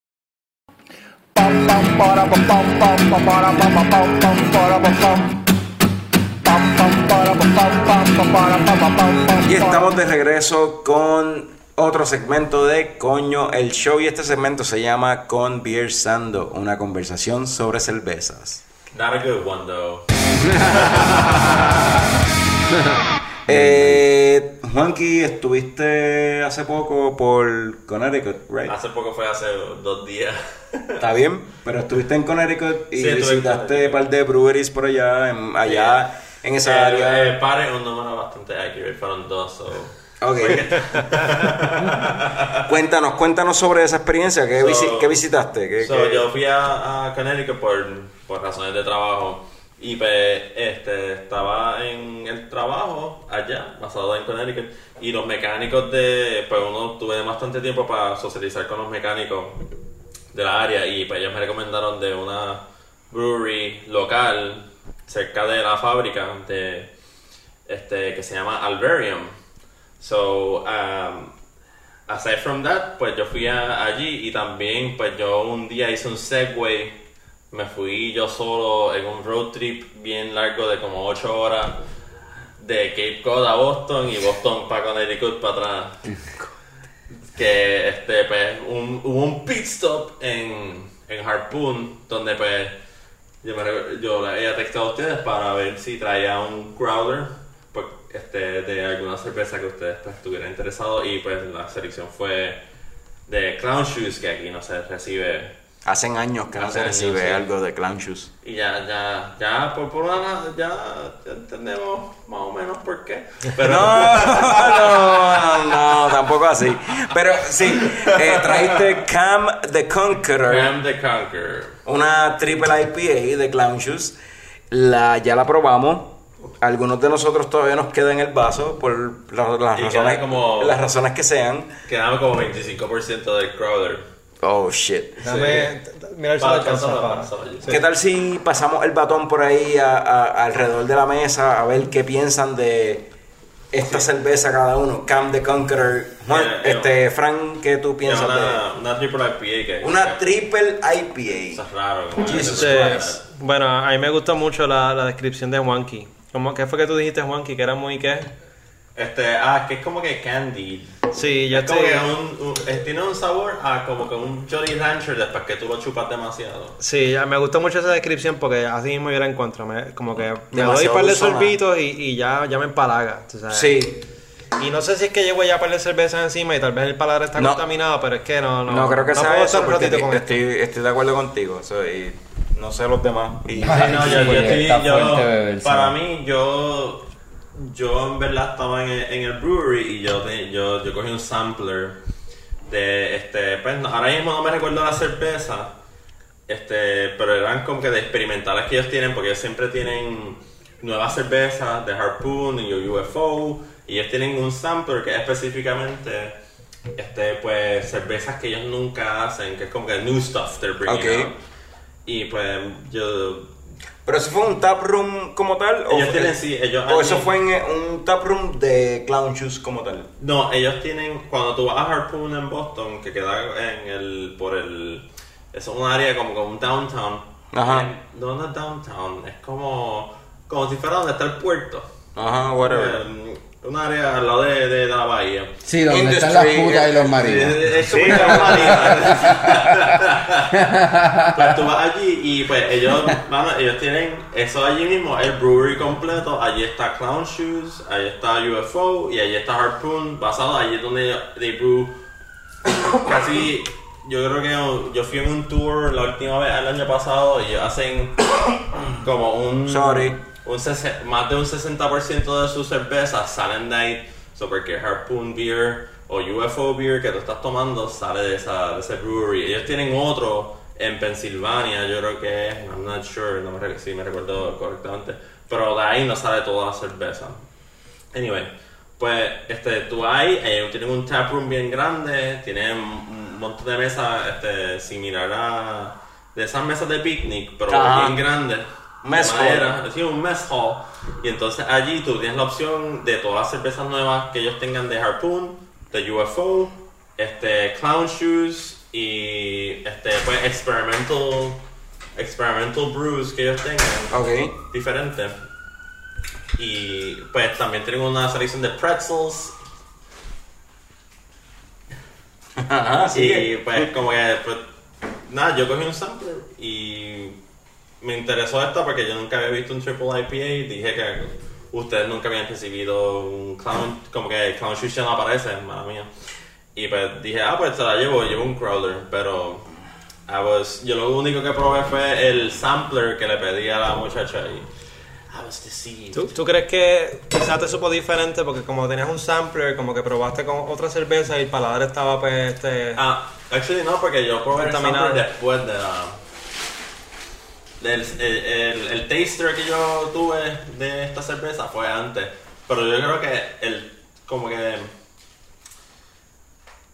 Speaker 2: Y estamos de regreso con otro segmento de Coño el Show. Y este segmento se llama Conversando, una conversación sobre cervezas.
Speaker 4: Not a good one, though. (laughs)
Speaker 2: Eh, Juanqui, estuviste hace poco por Connecticut, right?
Speaker 4: Hace poco fue hace dos días.
Speaker 2: Está bien, pero estuviste en Connecticut y
Speaker 4: Sí,
Speaker 2: visitaste un par de breweries por allá, en- allá en esa
Speaker 4: Eh,
Speaker 2: área.
Speaker 4: eh, pare es un número bastante accurate, fueron dos. So.
Speaker 2: Ok. (laughs) cuéntanos, cuéntanos sobre esa experiencia. ¿Qué,
Speaker 4: So-
Speaker 2: visi- qué visitaste? ¿Qué-
Speaker 4: So,
Speaker 2: qué-
Speaker 4: Yo fui a, a Connecticut por, por razones de trabajo y pues, este, estaba en el trabajo allá, basado en Connecticut, y los mecánicos de, pues uno tuve bastante tiempo para socializar con los mecánicos de la área y pues ellos me recomendaron de una brewery local cerca de la fábrica de este que se llama Alvarium. So, um, aside from that, pues yo fui a- allí y también pues yo un día hice un Segway, me fui yo solo en un road trip bien largo de como 8 horas de Cape Cod a Boston y Boston para Connecticut para atrás. Que este pues un, hubo un pit stop en, en Harpoon donde pues yo, me, yo había textado a ustedes para ver si traía un growler pues, este, de alguna cerveza que ustedes pues, estuvieran interesados. Y pues la selección fue de Clown Shoes que aquí no se recibe
Speaker 2: Hacen años que no se
Speaker 4: años,
Speaker 2: recibe
Speaker 4: sí.
Speaker 2: algo de Clown Shoes.
Speaker 4: y ya, ya, ya, por, por una, ya, ya entendemos más o menos por qué. Pero
Speaker 2: No, no, no, tampoco así. Pero sí, eh, trajiste Cam the Conqueror,
Speaker 4: Ram the Conqueror.
Speaker 2: una triple IPA de Clown Shoes. La, ya la probamos. Algunos de nosotros todavía nos queda en el vaso por la- las, razones,
Speaker 4: como-
Speaker 2: las razones que sean.
Speaker 4: Quedaba como 25% del crowder.
Speaker 2: Oh shit.
Speaker 5: Dame, mira
Speaker 4: Para yo sé.
Speaker 2: ¿Qué tal si pasamos el batón por ahí a- a- alrededor de la mesa a ver qué piensan de esta cerveza cada uno? Cam the Conqueror. Juan,
Speaker 4: Yeah, yeah.
Speaker 2: este, Frank, ¿qué tú piensas
Speaker 4: una,
Speaker 2: de
Speaker 4: una triple IPA que
Speaker 2: una triple
Speaker 4: Eso
Speaker 2: IPA?
Speaker 4: es raro.
Speaker 2: Jesus
Speaker 5: Este, bueno, a mí me gusta mucho la, la descripción de Juanqui. ¿Cómo, ¿Qué fue que tú dijiste, Juanqui? Que era muy qué?
Speaker 4: Este, ah, que es como que candy.
Speaker 5: Sí, yo
Speaker 4: Es como
Speaker 5: estoy.
Speaker 4: que un, un- eh, tiene un sabor a como que un Jolly Rancher después que tú lo chupas demasiado.
Speaker 5: Sí, ya me gustó mucho esa descripción porque así mismo yo la encuentro. Me- como que me doy
Speaker 2: Demasiado
Speaker 5: un par de sorbitos y, y ya, ya me empalaga. tú sabes.
Speaker 2: Sí,
Speaker 5: Y no sé si es que llevo ya un par de cervezas encima y tal vez el paladar está
Speaker 2: No.
Speaker 5: contaminado, pero es que no. No,
Speaker 2: no, creo que
Speaker 5: no
Speaker 2: sea
Speaker 5: puedo
Speaker 2: eso porque
Speaker 5: con
Speaker 2: estoy,
Speaker 5: esto.
Speaker 2: estoy de acuerdo contigo. soy- no sé los demás. Y-
Speaker 4: Sí, no, yo, yo estoy- yo-
Speaker 3: fuerte
Speaker 4: para mí, yo, yo en verdad estaba en el, en el brewery y yo, yo, yo cogí un sampler de, este, pues no- ahora mismo no me recuerdo la cerveza, este, pero eran como que de experimentales que ellos tienen, porque ellos siempre tienen nuevas cervezas de Harpoon y UFO, Ellos tienen un sampler que es específicamente este, pues, cervezas que ellos nunca hacen, que es como que new stuff they're bringing out. Y pues yo
Speaker 2: Pero eso fue un tap room como tal.
Speaker 4: Ellos
Speaker 2: fue-
Speaker 4: tienen, sí, ellos
Speaker 2: O eso fue en eh, un tap room de Clown Shoes como tal.
Speaker 4: No, ellos tienen, cuando tú vas a Harpoon en Boston, que queda en el, por el, es un área como, como un downtown.
Speaker 2: Ajá.
Speaker 4: No, no es downtown, es como, como si fuera donde está el puerto.
Speaker 2: Ajá, whatever.
Speaker 4: Eh, un área al lado de, de la bahía.
Speaker 3: Sí, donde
Speaker 2: Industry,
Speaker 3: están las putas y los marinos.
Speaker 4: Es como marina. (laughs) pues tú vas allí y pues ellos, mano, ellos tienen eso allí mismo, el brewery completo. Allí está Clown Shoes, allí está UFO y allí está Harpoon. Basado allí es donde they brew casi. Yo creo que yo fui en un tour la última vez el año pasado y ellos hacen como un.
Speaker 2: Sorry.
Speaker 4: Un más de un 60% de sus cervezas salen de ahí. So, porque Harpoon Beer o UFO Beer que tú estás tomando sale de, esa, de ese brewery. Ellos tienen otro en Pensilvania, yo creo que es, I'm not sure, no me, si me recuerdo correctamente. Pero de ahí no sale toda la cerveza. Anyway, pues este, tú hay, ellos tienen un taproom bien grande, tienen un montón de mesas este, similar a de esas mesas de picnic, pero
Speaker 2: Ajá.
Speaker 4: bien grandes.
Speaker 2: Mess hall.
Speaker 4: sí, un mess hall. Y entonces allí tú tienes la opción de todas las cervezas nuevas que ellos tengan de Harpoon, de UFO, este, Clown Shoes y este, pues, experimental, experimental brews que ellos tengan
Speaker 2: Ok.
Speaker 4: diferente. Y pues también tienen una selección de pretzels.
Speaker 2: Ajá, (laughs) sí.
Speaker 4: y pues como que, pues, nada, yo cogí un sampler y me interesó esta porque yo nunca había visto un triple IPA y dije que ustedes nunca habían recibido un clown, como que clown shoes ya no aparece, mala mía. Y pues dije, ah, pues te la llevo, llevo un crawler, pero I was, yo lo único que probé fue el sampler que le pedí a la muchacha y I was deceived.
Speaker 5: ¿Tú, tú crees que quizás te supo diferente porque como tenías un sampler, como que probaste con otra cerveza y el paladar estaba pues este...
Speaker 4: Ah, actually no, porque yo probé el sampler después de la... el, el, el taster que yo tuve de esta cerveza fue antes. Pero yo creo que el... como que...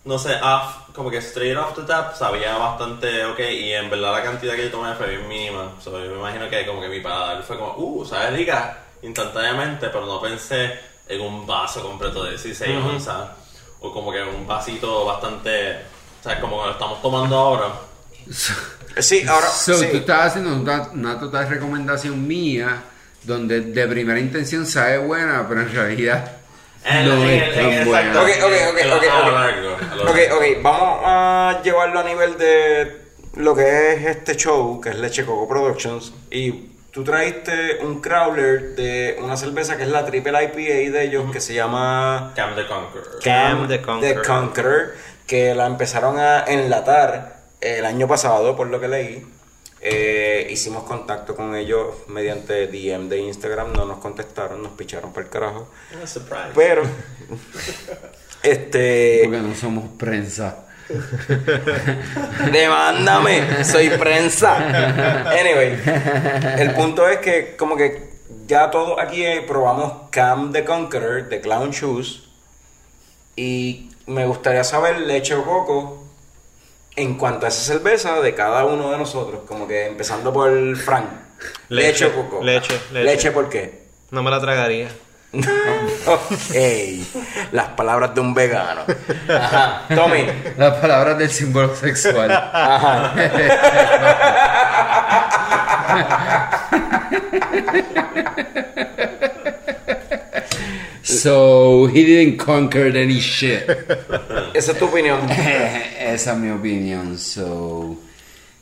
Speaker 4: No sé, off, como que straight off the tap sabía bastante ok y en verdad la cantidad que yo tomé fue bien mínima. So, yo me imagino que como que mi paladar fue como, uh, sabe rica instantáneamente, pero no pensé en un vaso completo de 16 onzas o como que un vasito bastante, o sea, como que lo estamos tomando ahora. (laughs)
Speaker 2: Sí, ahora.
Speaker 3: So,
Speaker 2: sí.
Speaker 3: tú estás haciendo una, una total recomendación mía donde de primera intención sabe buena, pero en realidad
Speaker 4: En-
Speaker 3: no
Speaker 4: en-
Speaker 3: es
Speaker 4: en-
Speaker 3: tan
Speaker 4: exacto.
Speaker 3: buena.
Speaker 2: Ok, ok, ok,
Speaker 4: A lo-
Speaker 2: ok,
Speaker 4: a lo
Speaker 2: ok.
Speaker 4: largo, a lo
Speaker 2: Ok,
Speaker 4: largo.
Speaker 2: ok, vamos a llevarlo a nivel de lo que es este show, que es Leche Coco Productions. Y tú traíste un crawler de una cerveza que es la triple IPA de ellos, que se llama
Speaker 4: Cam the Conqueror.
Speaker 5: Cam the Conqueror.
Speaker 2: The Conqueror, que la empezaron a enlatar el año pasado, por lo que leí. Eh, hicimos contacto con ellos mediante DM de Instagram, no nos contestaron, nos picharon por el carajo.
Speaker 4: Surprise.
Speaker 2: Pero, (laughs) este.
Speaker 3: Porque no somos prensa. (laughs)
Speaker 2: Demándame, soy prensa. Anyway, el punto es que como que ya todos aquí probamos Cam the Conqueror de Clown Shoes y me gustaría saber leche o coco en cuanto a esa cerveza de cada uno de nosotros, como que empezando por Frank. Leche,
Speaker 5: Leche,
Speaker 2: o coco.
Speaker 5: leche, leche.
Speaker 2: Leche, ¿por qué?
Speaker 5: No me la tragaría. (laughs)
Speaker 2: Ey, las palabras de un vegano. Ajá, Tommy.
Speaker 3: Las palabras del símbolo sexual.
Speaker 2: Ajá. (laughs)
Speaker 3: So, he didn't conquer any shit. (laughs)
Speaker 2: Esa es tu opinión. (laughs)
Speaker 3: Esa es mi opinión. So,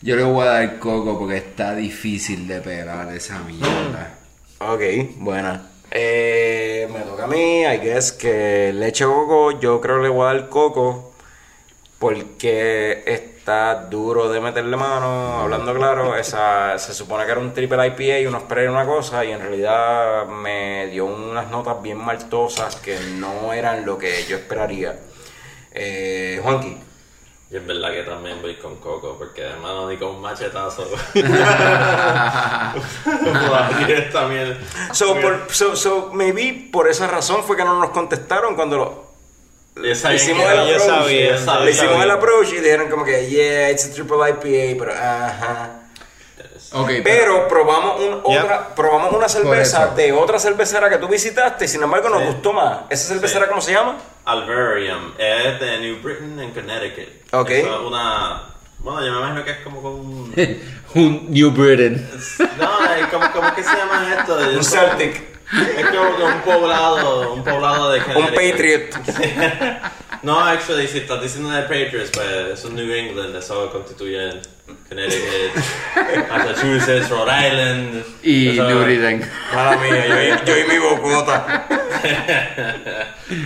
Speaker 3: yo le voy a dar coco porque está difícil de pegar esa mierda.
Speaker 2: Ok, buena. Eh, me toca a mí, I guess que leche coco, yo creo que le voy a dar coco porque está duro de meterle mano, hablando claro, esa, se supone que era un triple IPA y uno esperaría una cosa y en realidad me dio unas notas bien maltosas que no eran lo que yo esperaría. Eh, Juanqui,
Speaker 4: Y es verdad que también voy con Coco, porque hermano, ni con un machetazo. (laughs) También.
Speaker 2: So, por, so, so, maybe por esa razón fue que no nos contestaron cuando lo, hicimos el approach.
Speaker 4: sabían,
Speaker 2: le
Speaker 4: sabían.
Speaker 2: hicimos el approach y dijeron como que, yeah, it's a triple IPA, pero ajá.
Speaker 3: Ok,
Speaker 2: Pero probamos, un, otra, probamos una cerveza de otra cervecera que tú visitaste y sin embargo nos
Speaker 4: Sí.
Speaker 2: gustó más. ¿Esa cervecera
Speaker 4: Sí.
Speaker 2: cómo se llama?
Speaker 4: Alvarium es de New Britain en Connecticut.
Speaker 2: Ok.
Speaker 4: Es una. Bueno, yo me imagino que es como con un. (laughs)
Speaker 3: un New Britain.
Speaker 4: No, es como, ¿cómo que se llama esto?
Speaker 2: Un Celtic,
Speaker 4: Es como que un poblado, un poblado de
Speaker 2: un
Speaker 4: Connecticut.
Speaker 2: Patriot. (laughs)
Speaker 4: No, actually, si estás diciendo de Patriots, pues es New England, eso constituye Connecticut, Massachusetts, Rhode Island.
Speaker 3: Y New Britain.
Speaker 2: Mala mía, yo, y- yo y mi bocota. (laughs)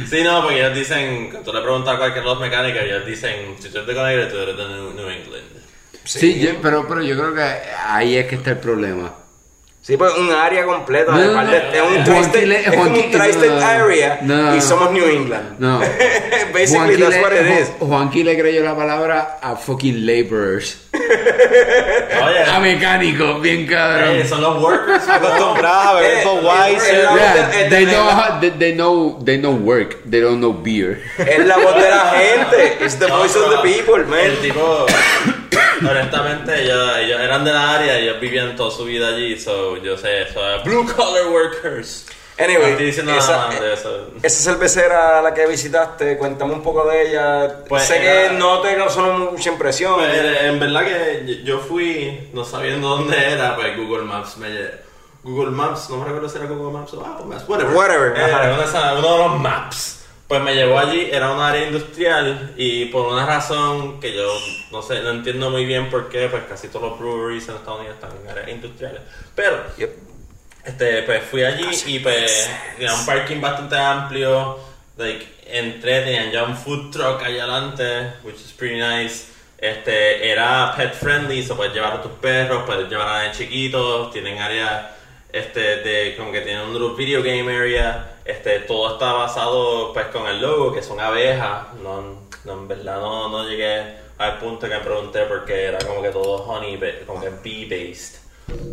Speaker 4: Sí, no, porque ellos dicen, cuando tú le preguntas a cualquier los mecánicos, ellos dicen, si tú eres de Connecticut, tú eres de New, England.
Speaker 3: Sí, yo- pero, pero yo creo que ahí es que está el problema.
Speaker 2: Sí, pues un área completa.
Speaker 3: No,
Speaker 2: de
Speaker 3: no, no.
Speaker 2: es un tri-state es como un tri-state area
Speaker 3: No.
Speaker 2: y somos New England.
Speaker 3: No. (laughs)
Speaker 2: Basically,
Speaker 3: Juanqui
Speaker 2: that's
Speaker 3: le-
Speaker 2: what it is.
Speaker 3: Ju- Juanqui le creyó la palabra a fucking laborers.
Speaker 4: Oye,
Speaker 3: A mecánicos, bien cabrón.
Speaker 4: eh, son los workers. (laughs)
Speaker 5: Acostumbrados a
Speaker 2: Eh, eh, la-
Speaker 3: Yeah,
Speaker 2: eh,
Speaker 3: they know how- they, they know they know work. They don't know beer.
Speaker 2: Es la voz de la (laughs) gente. It's the voice of the people, man.
Speaker 4: El tipo, honestamente, ellos, ellos eran de la área, ellos vivían toda su vida allí, so yo sé, eso es blue collar workers.
Speaker 2: Anyway,
Speaker 4: No
Speaker 2: esa-. Esa cervecera a la que visitaste, cuéntame un poco de ella.
Speaker 4: Pues
Speaker 2: sé
Speaker 4: era-
Speaker 2: que no te causó mucha impresión.
Speaker 4: Pues, en verdad que yo fui, no sabiendo dónde era, pues Google Maps me Google Maps, no me recuerdo si era Google Maps o Apple Maps, whatever.
Speaker 2: Whatever,
Speaker 4: Eh,
Speaker 2: ajá.
Speaker 4: uno de los maps. Pues me llevó allí, era un área industrial y por una razón que yo no sé, no entiendo muy bien por qué, pues casi todos los breweries en Estados Unidos están en áreas industriales. Pero
Speaker 2: Yep.
Speaker 4: este, pues fui allí y pues tenía un parking bastante amplio. Like, entré, tenían ya un food truck allá adelante, which is pretty nice. Este, era pet friendly, so puedes llevar a tus perros, puedes llevar a los chiquitos, tienen área este, de, como que tienen un video game area. Este, todo está basado pues con el logo, que son abejas. No, no, en verdad no, no llegué al punto que me pregunté porque era como que todo honey, como que bee based.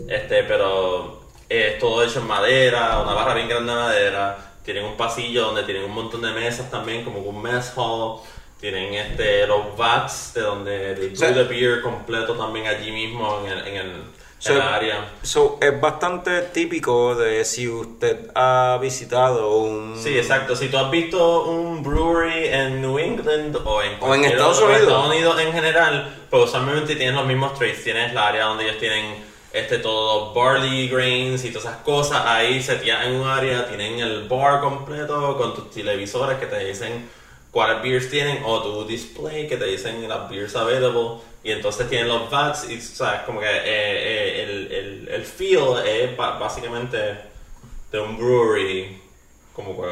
Speaker 4: Este, pero es todo hecho en madera, una barra bien grande de madera. Tienen un pasillo donde tienen un montón de mesas también, como un mess hall. Tienen este, los vats de donde they brew the beer completo también allí mismo en el, en el,
Speaker 2: So-
Speaker 4: en la área.
Speaker 2: So, es bastante típico de si usted ha visitado un...
Speaker 4: Sí, exacto. Si tú has visto un brewery en New England o en,
Speaker 2: O en Estados Unidos.
Speaker 4: Estados Unidos en general, pues usualmente tienes los mismos trades. Tienes la área donde ellos tienen este todos los barley grains y todas esas cosas. Ahí se en un área, tienen el bar completo con tus televisores que te dicen cuáles beers tienen o tu display que te dicen las beers available. Y entonces tienen los vats y, o sea, como que eh, eh, el, el, el feel es básicamente de un brewery como que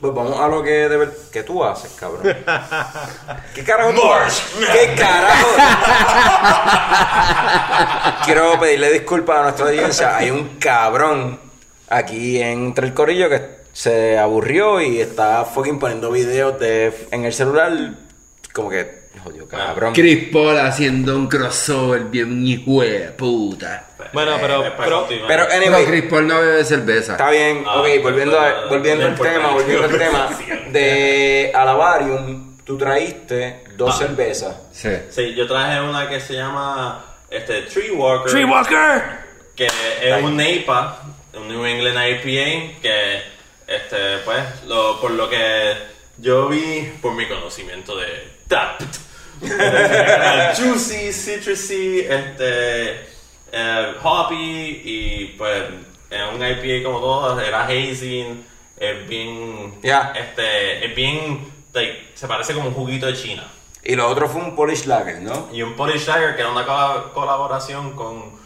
Speaker 2: Pues vamos a lo que, de que tú haces, cabrón. (laughs) ¿Qué carajo tú haces? ¿Qué carajo? (laughs) Quiero pedirle disculpas a nuestra audiencia. Hay un cabrón aquí entre el corillo que se aburrió y está fucking poniendo videos de, en el celular. Como que, jodido, cabrón.
Speaker 3: Chris Paul haciendo un crossover bien hijo de puta.
Speaker 5: Bueno, pero-
Speaker 4: para
Speaker 5: pero-.
Speaker 2: Pero,
Speaker 3: Pero
Speaker 2: anyway,
Speaker 3: Chris Paul no bebe cerveza.
Speaker 2: Está bien,
Speaker 4: Ah,
Speaker 2: ok, volviendo, a- volviendo al tema, volviendo al tema (laughs) de Alabarium, tú traíste dos
Speaker 4: Ah.
Speaker 2: cervezas.
Speaker 3: Sí.
Speaker 4: Sí, yo traje una que se llama este, Tree Walker.
Speaker 2: Walker!
Speaker 4: Que es un NEIPA, un New England IPA, que este, pues, lo, por lo que yo vi, por mi conocimiento de juicy, citrusy, este, eh, hoppy y pues es un IPA como todo, era hazing, es bien,
Speaker 2: Ya.
Speaker 4: este, es bien, like, se parece como un juguito de China.
Speaker 2: Y lo otro fue un Polish Lager, ¿no?
Speaker 4: Y un Polish Lager que era una co- colaboración con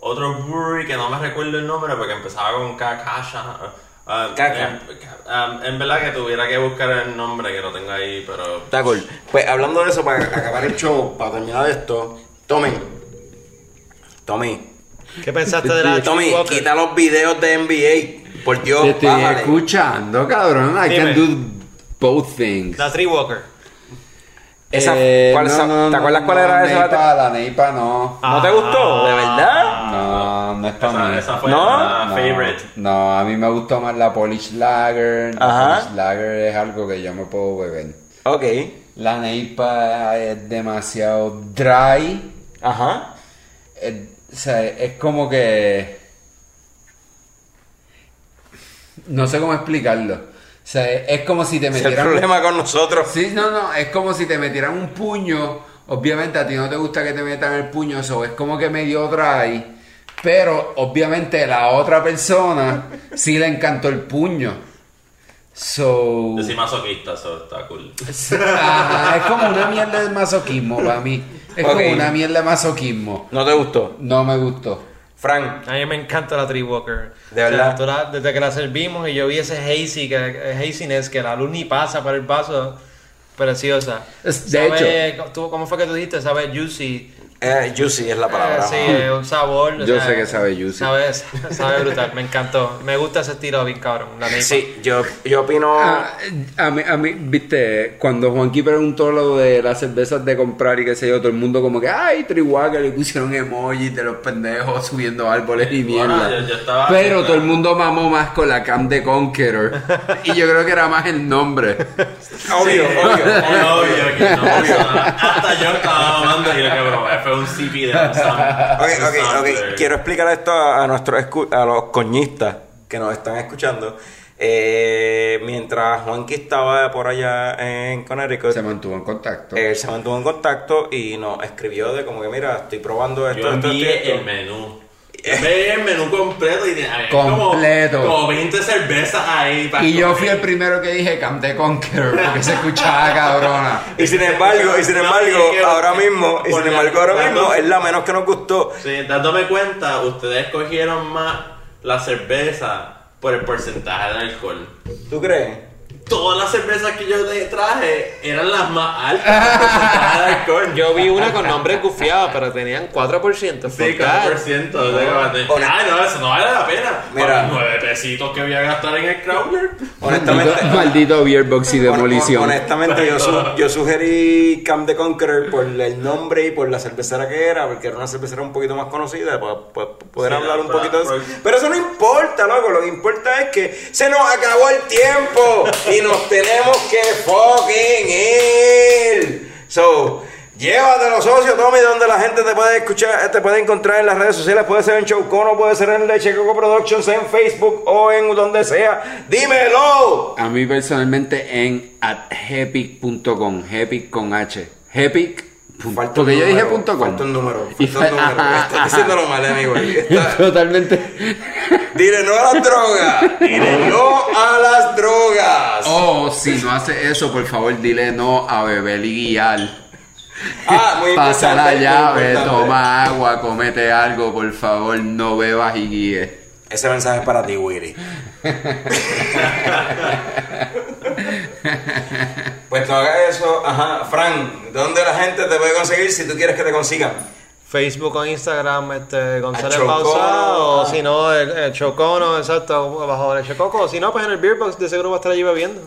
Speaker 4: otro brewery que no me recuerdo el nombre porque empezaba con Kakasha. Uh,
Speaker 2: Kaka.
Speaker 4: En, um, en verdad que tuviera que buscar el nombre que lo tengo ahí, pero.
Speaker 2: Está cool. Pues hablando de eso, para acabar el show, para terminar esto, Tommy. Tommy.
Speaker 5: ¿Qué pensaste de la
Speaker 2: Tommy,
Speaker 5: Walker?
Speaker 2: quita los videos de NBA. Por Dios,
Speaker 3: Te estoy
Speaker 2: bájale.
Speaker 3: escuchando, cabrón. I
Speaker 5: Dime.
Speaker 3: can do both things.
Speaker 5: La Tree Walker.
Speaker 2: Esa-
Speaker 3: Eh,
Speaker 2: ¿cuál
Speaker 3: no, no,
Speaker 2: ¿Te
Speaker 3: no,
Speaker 2: acuerdas cuál
Speaker 3: no,
Speaker 2: era esa?
Speaker 3: Neipa, la Neipa no.
Speaker 2: ¿No te gustó? ¿De verdad?
Speaker 3: No, no es para
Speaker 4: Esa,
Speaker 3: mí.
Speaker 4: esa fue
Speaker 2: ¿No?
Speaker 4: la
Speaker 3: no,
Speaker 4: favorite.
Speaker 3: no, a mí me gustó más la Polish Lager. La
Speaker 2: Ajá.
Speaker 3: Polish Lager es algo que yo me puedo beber.
Speaker 2: Ok.
Speaker 3: La Neipa es demasiado dry.
Speaker 2: Ajá.
Speaker 3: Es, o sea, es como que. No sé cómo explicarlo. O sea, es como si te
Speaker 2: Ese es el
Speaker 3: metieran.
Speaker 2: problema con nosotros.
Speaker 3: Sí, no, no, es como si te metieran un puño. Obviamente a ti no te gusta que te metan el puño, eso es como que medio dry. Pero obviamente la otra persona sí le encantó el puño. So.
Speaker 4: Yo soy masoquista, eso está cool. (laughs)
Speaker 3: Ajá, es como una mierda de masoquismo para mí. Es como una mierda de masoquismo.
Speaker 2: ¿No te gustó?
Speaker 3: No me gustó.
Speaker 2: Frank.
Speaker 5: A mí me encanta la Tree Walker.
Speaker 2: De
Speaker 5: O sea,
Speaker 2: verdad.
Speaker 5: la- desde que la servimos y yo vi ese hazy, que, haziness, que la luz ni pasa por el vaso, preciosa.
Speaker 3: De
Speaker 5: Sabe- tú- ¿Cómo fue que tú dijiste? Sabe juicy.
Speaker 2: Eh, juicy es la palabra.
Speaker 5: Eh, sí, eh, un sabor.
Speaker 3: Yo
Speaker 5: sea,
Speaker 3: sé que sabe juicy.
Speaker 5: Sabe, sabe brutal, me encantó. Me gusta ese estilo bien cabrón. La.
Speaker 2: Sí, yo, yo opino.
Speaker 3: Ah, a mí, a mí, viste, cuando Juanqui preguntó lo de las cervezas de comprar y qué sé yo, todo el mundo como que, ay, Trihuaca, le pusieron emojis de los pendejos subiendo árboles y mierda.
Speaker 4: Bueno, yo- yo estaba-
Speaker 3: Pero todo el mundo mamó más con la Cam de Conqueror. (laughs) y yo creo que era más el nombre.
Speaker 2: obvio, obvio.
Speaker 4: Es obvio que no pasó (laughs) nada. Hasta yo estaba mamando y lo que probé fue un CP de Sam. (laughs)
Speaker 2: Ok, ok, ok. Quiero explicar esto a, a nuestros escu- a los coñistas que nos están escuchando. Eh, mientras Juanqui estaba por allá en Connecticut,
Speaker 3: Se mantuvo en contacto.
Speaker 2: él se mantuvo en contacto y nos escribió de como que, mira, estoy probando esto,
Speaker 4: Yo
Speaker 2: esto, esto,
Speaker 4: envié
Speaker 2: esto.
Speaker 4: el menú. Envié el menú completo y tenía había
Speaker 3: Completo.
Speaker 4: Como, 20 cervezas ahí. para
Speaker 3: y yo fui el primero que dije Cam de Conqueror porque se escuchaba cabrona. (laughs)
Speaker 2: Y sin embargo, y sin embargo, ahora mismo, y sin embargo, ahora mismo es la menos que nos gustó.
Speaker 4: Sí, dándome cuenta, ustedes cogieron más la cerveza por el porcentaje de alcohol.
Speaker 2: ¿Tú crees?
Speaker 4: Todas las cervezas que yo te traje eran las más altas de. (laughs)
Speaker 5: Yo vi una con nombre gufiado, pero tenían 4%.
Speaker 4: Sí,
Speaker 5: Fuck
Speaker 4: 4%.
Speaker 5: that.
Speaker 4: o sea, como de- Ah, no, eso no vale la pena.
Speaker 2: Mira.
Speaker 4: Los 9 pesitos que voy a gastar en el Crowler.
Speaker 2: Honestamente.
Speaker 3: Maldito, (laughs) Beerbox y demolición.
Speaker 2: Honestamente, yo, su- yo sugerí Camp de Conqueror por el nombre y por la cervecera que era, porque era una cervecera un poquito más conocida, para, para poder
Speaker 4: Sí,
Speaker 2: hablar
Speaker 4: no,
Speaker 2: un
Speaker 4: pero-
Speaker 2: poquito de eso.
Speaker 4: pero-
Speaker 2: Pero eso no importa, loco. Lo que importa es que se nos acabó el tiempo y nos tenemos que fucking ir. So. Llévatelo, socio, Tommy, donde la gente te puede escuchar, te puede encontrar en las redes sociales, puede ser en Showcono, puede ser en Leche Coco Productions, en Facebook o en donde sea. ¡Dímelo!
Speaker 3: A mí personalmente en athepic.com, hepic con H. Hepic.
Speaker 2: Falta
Speaker 3: Porque yo dije punto com.
Speaker 2: Falta un número. Falta un número.
Speaker 3: ajá,
Speaker 2: Estás diciéndolo mal, amigo. (laughs) Está-
Speaker 3: Totalmente.
Speaker 2: Dile no a las drogas. Dile no a las drogas.
Speaker 3: O si no hace eso, por favor, dile no a beber y guiar.
Speaker 2: Ah, muy (laughs)
Speaker 3: Pasa la llave, toma agua, comete algo, por favor, no bebas y guíes.
Speaker 2: Ese mensaje es para ti, Willy. (laughs) pues no hagas eso. Ajá, Fran, ¿dónde la gente te puede conseguir si tú quieres que te consigan?
Speaker 5: Facebook o Instagram, este, González. Pausa, o
Speaker 2: Ah.
Speaker 5: si no, el, el Chocono, exacto, bajo el Chococo, o si no, pues en el Beerbox de seguro va a estar allí bebiendo.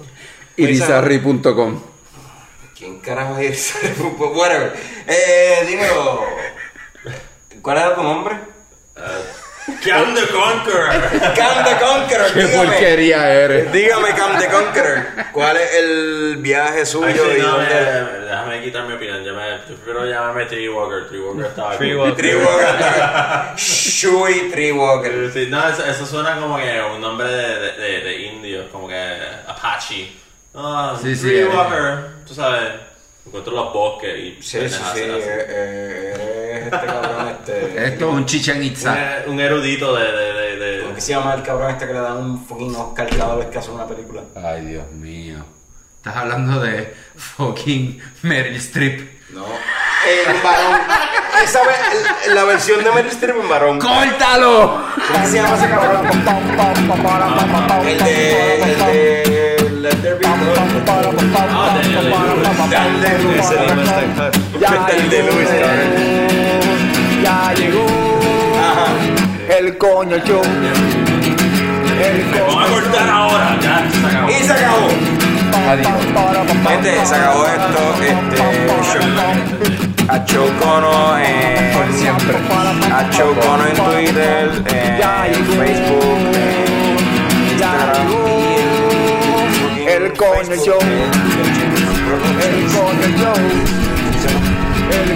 Speaker 3: Irizarri.com.
Speaker 2: ¿Quién carajo es? (laughs) Whatever. Eh, dímelo. ¿Cuál era tu nombre?
Speaker 4: Cam the Conqueror.
Speaker 2: Cam the Conqueror,
Speaker 3: Qué
Speaker 2: dígame.
Speaker 3: porquería eres.
Speaker 2: Dígame, Cam the Conqueror. ¿Cuál es el viaje suyo
Speaker 4: Actually,
Speaker 2: y
Speaker 4: no,
Speaker 2: dónde?
Speaker 4: eh, déjame quitar mi opinión. Yo, me, yo prefiero llamarme Tree Walker. Tree Walker estaba
Speaker 5: Tree
Speaker 4: cool.
Speaker 5: Walker.
Speaker 2: Tree Walker. (laughs) Shui Tree Walker.
Speaker 4: Sí, no, eso, eso suena como que un nombre de, de, de, de indio, como que Apache. Ah,
Speaker 3: Sí, sí,
Speaker 4: Tree
Speaker 3: eh.
Speaker 4: Walker, tú sabes, encuentro los bosques y
Speaker 2: Sí, sí, sí.
Speaker 4: así.
Speaker 2: eh, eh, eres este cabrón, este. (laughs)
Speaker 3: Esto es un chichen
Speaker 4: Un,
Speaker 3: itza.
Speaker 4: eh, un erudito de, de, de, de-
Speaker 2: ¿Cómo que se llama el cabrón este que le dan un fucking Oscar cada vez que hace una película?
Speaker 3: Ay, Dios mío. Estás hablando de fucking Meryl Streep.
Speaker 2: No. El varón. Esa ve- la versión de Meryl Streep en varón. ¿Cómo
Speaker 3: ¡Córtalo!
Speaker 2: que se llama ese cabrón? (laughs) El de. El de. Luis, cabrón.
Speaker 1: Ya llegó el coño show. El
Speaker 4: Vamos a
Speaker 1: coño
Speaker 4: cortar ahora, ya se acabó.
Speaker 2: Y se acabó. Gente, se acabó esto. Este, a Chocono en
Speaker 1: siempre.
Speaker 2: a Chocono en Twitter, en Facebook, en Instagram
Speaker 1: El coño show. El coño show. El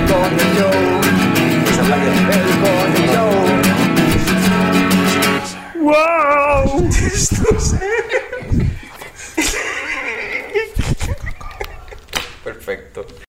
Speaker 2: la que-
Speaker 1: El coño show. Wow.
Speaker 2: Perfecto.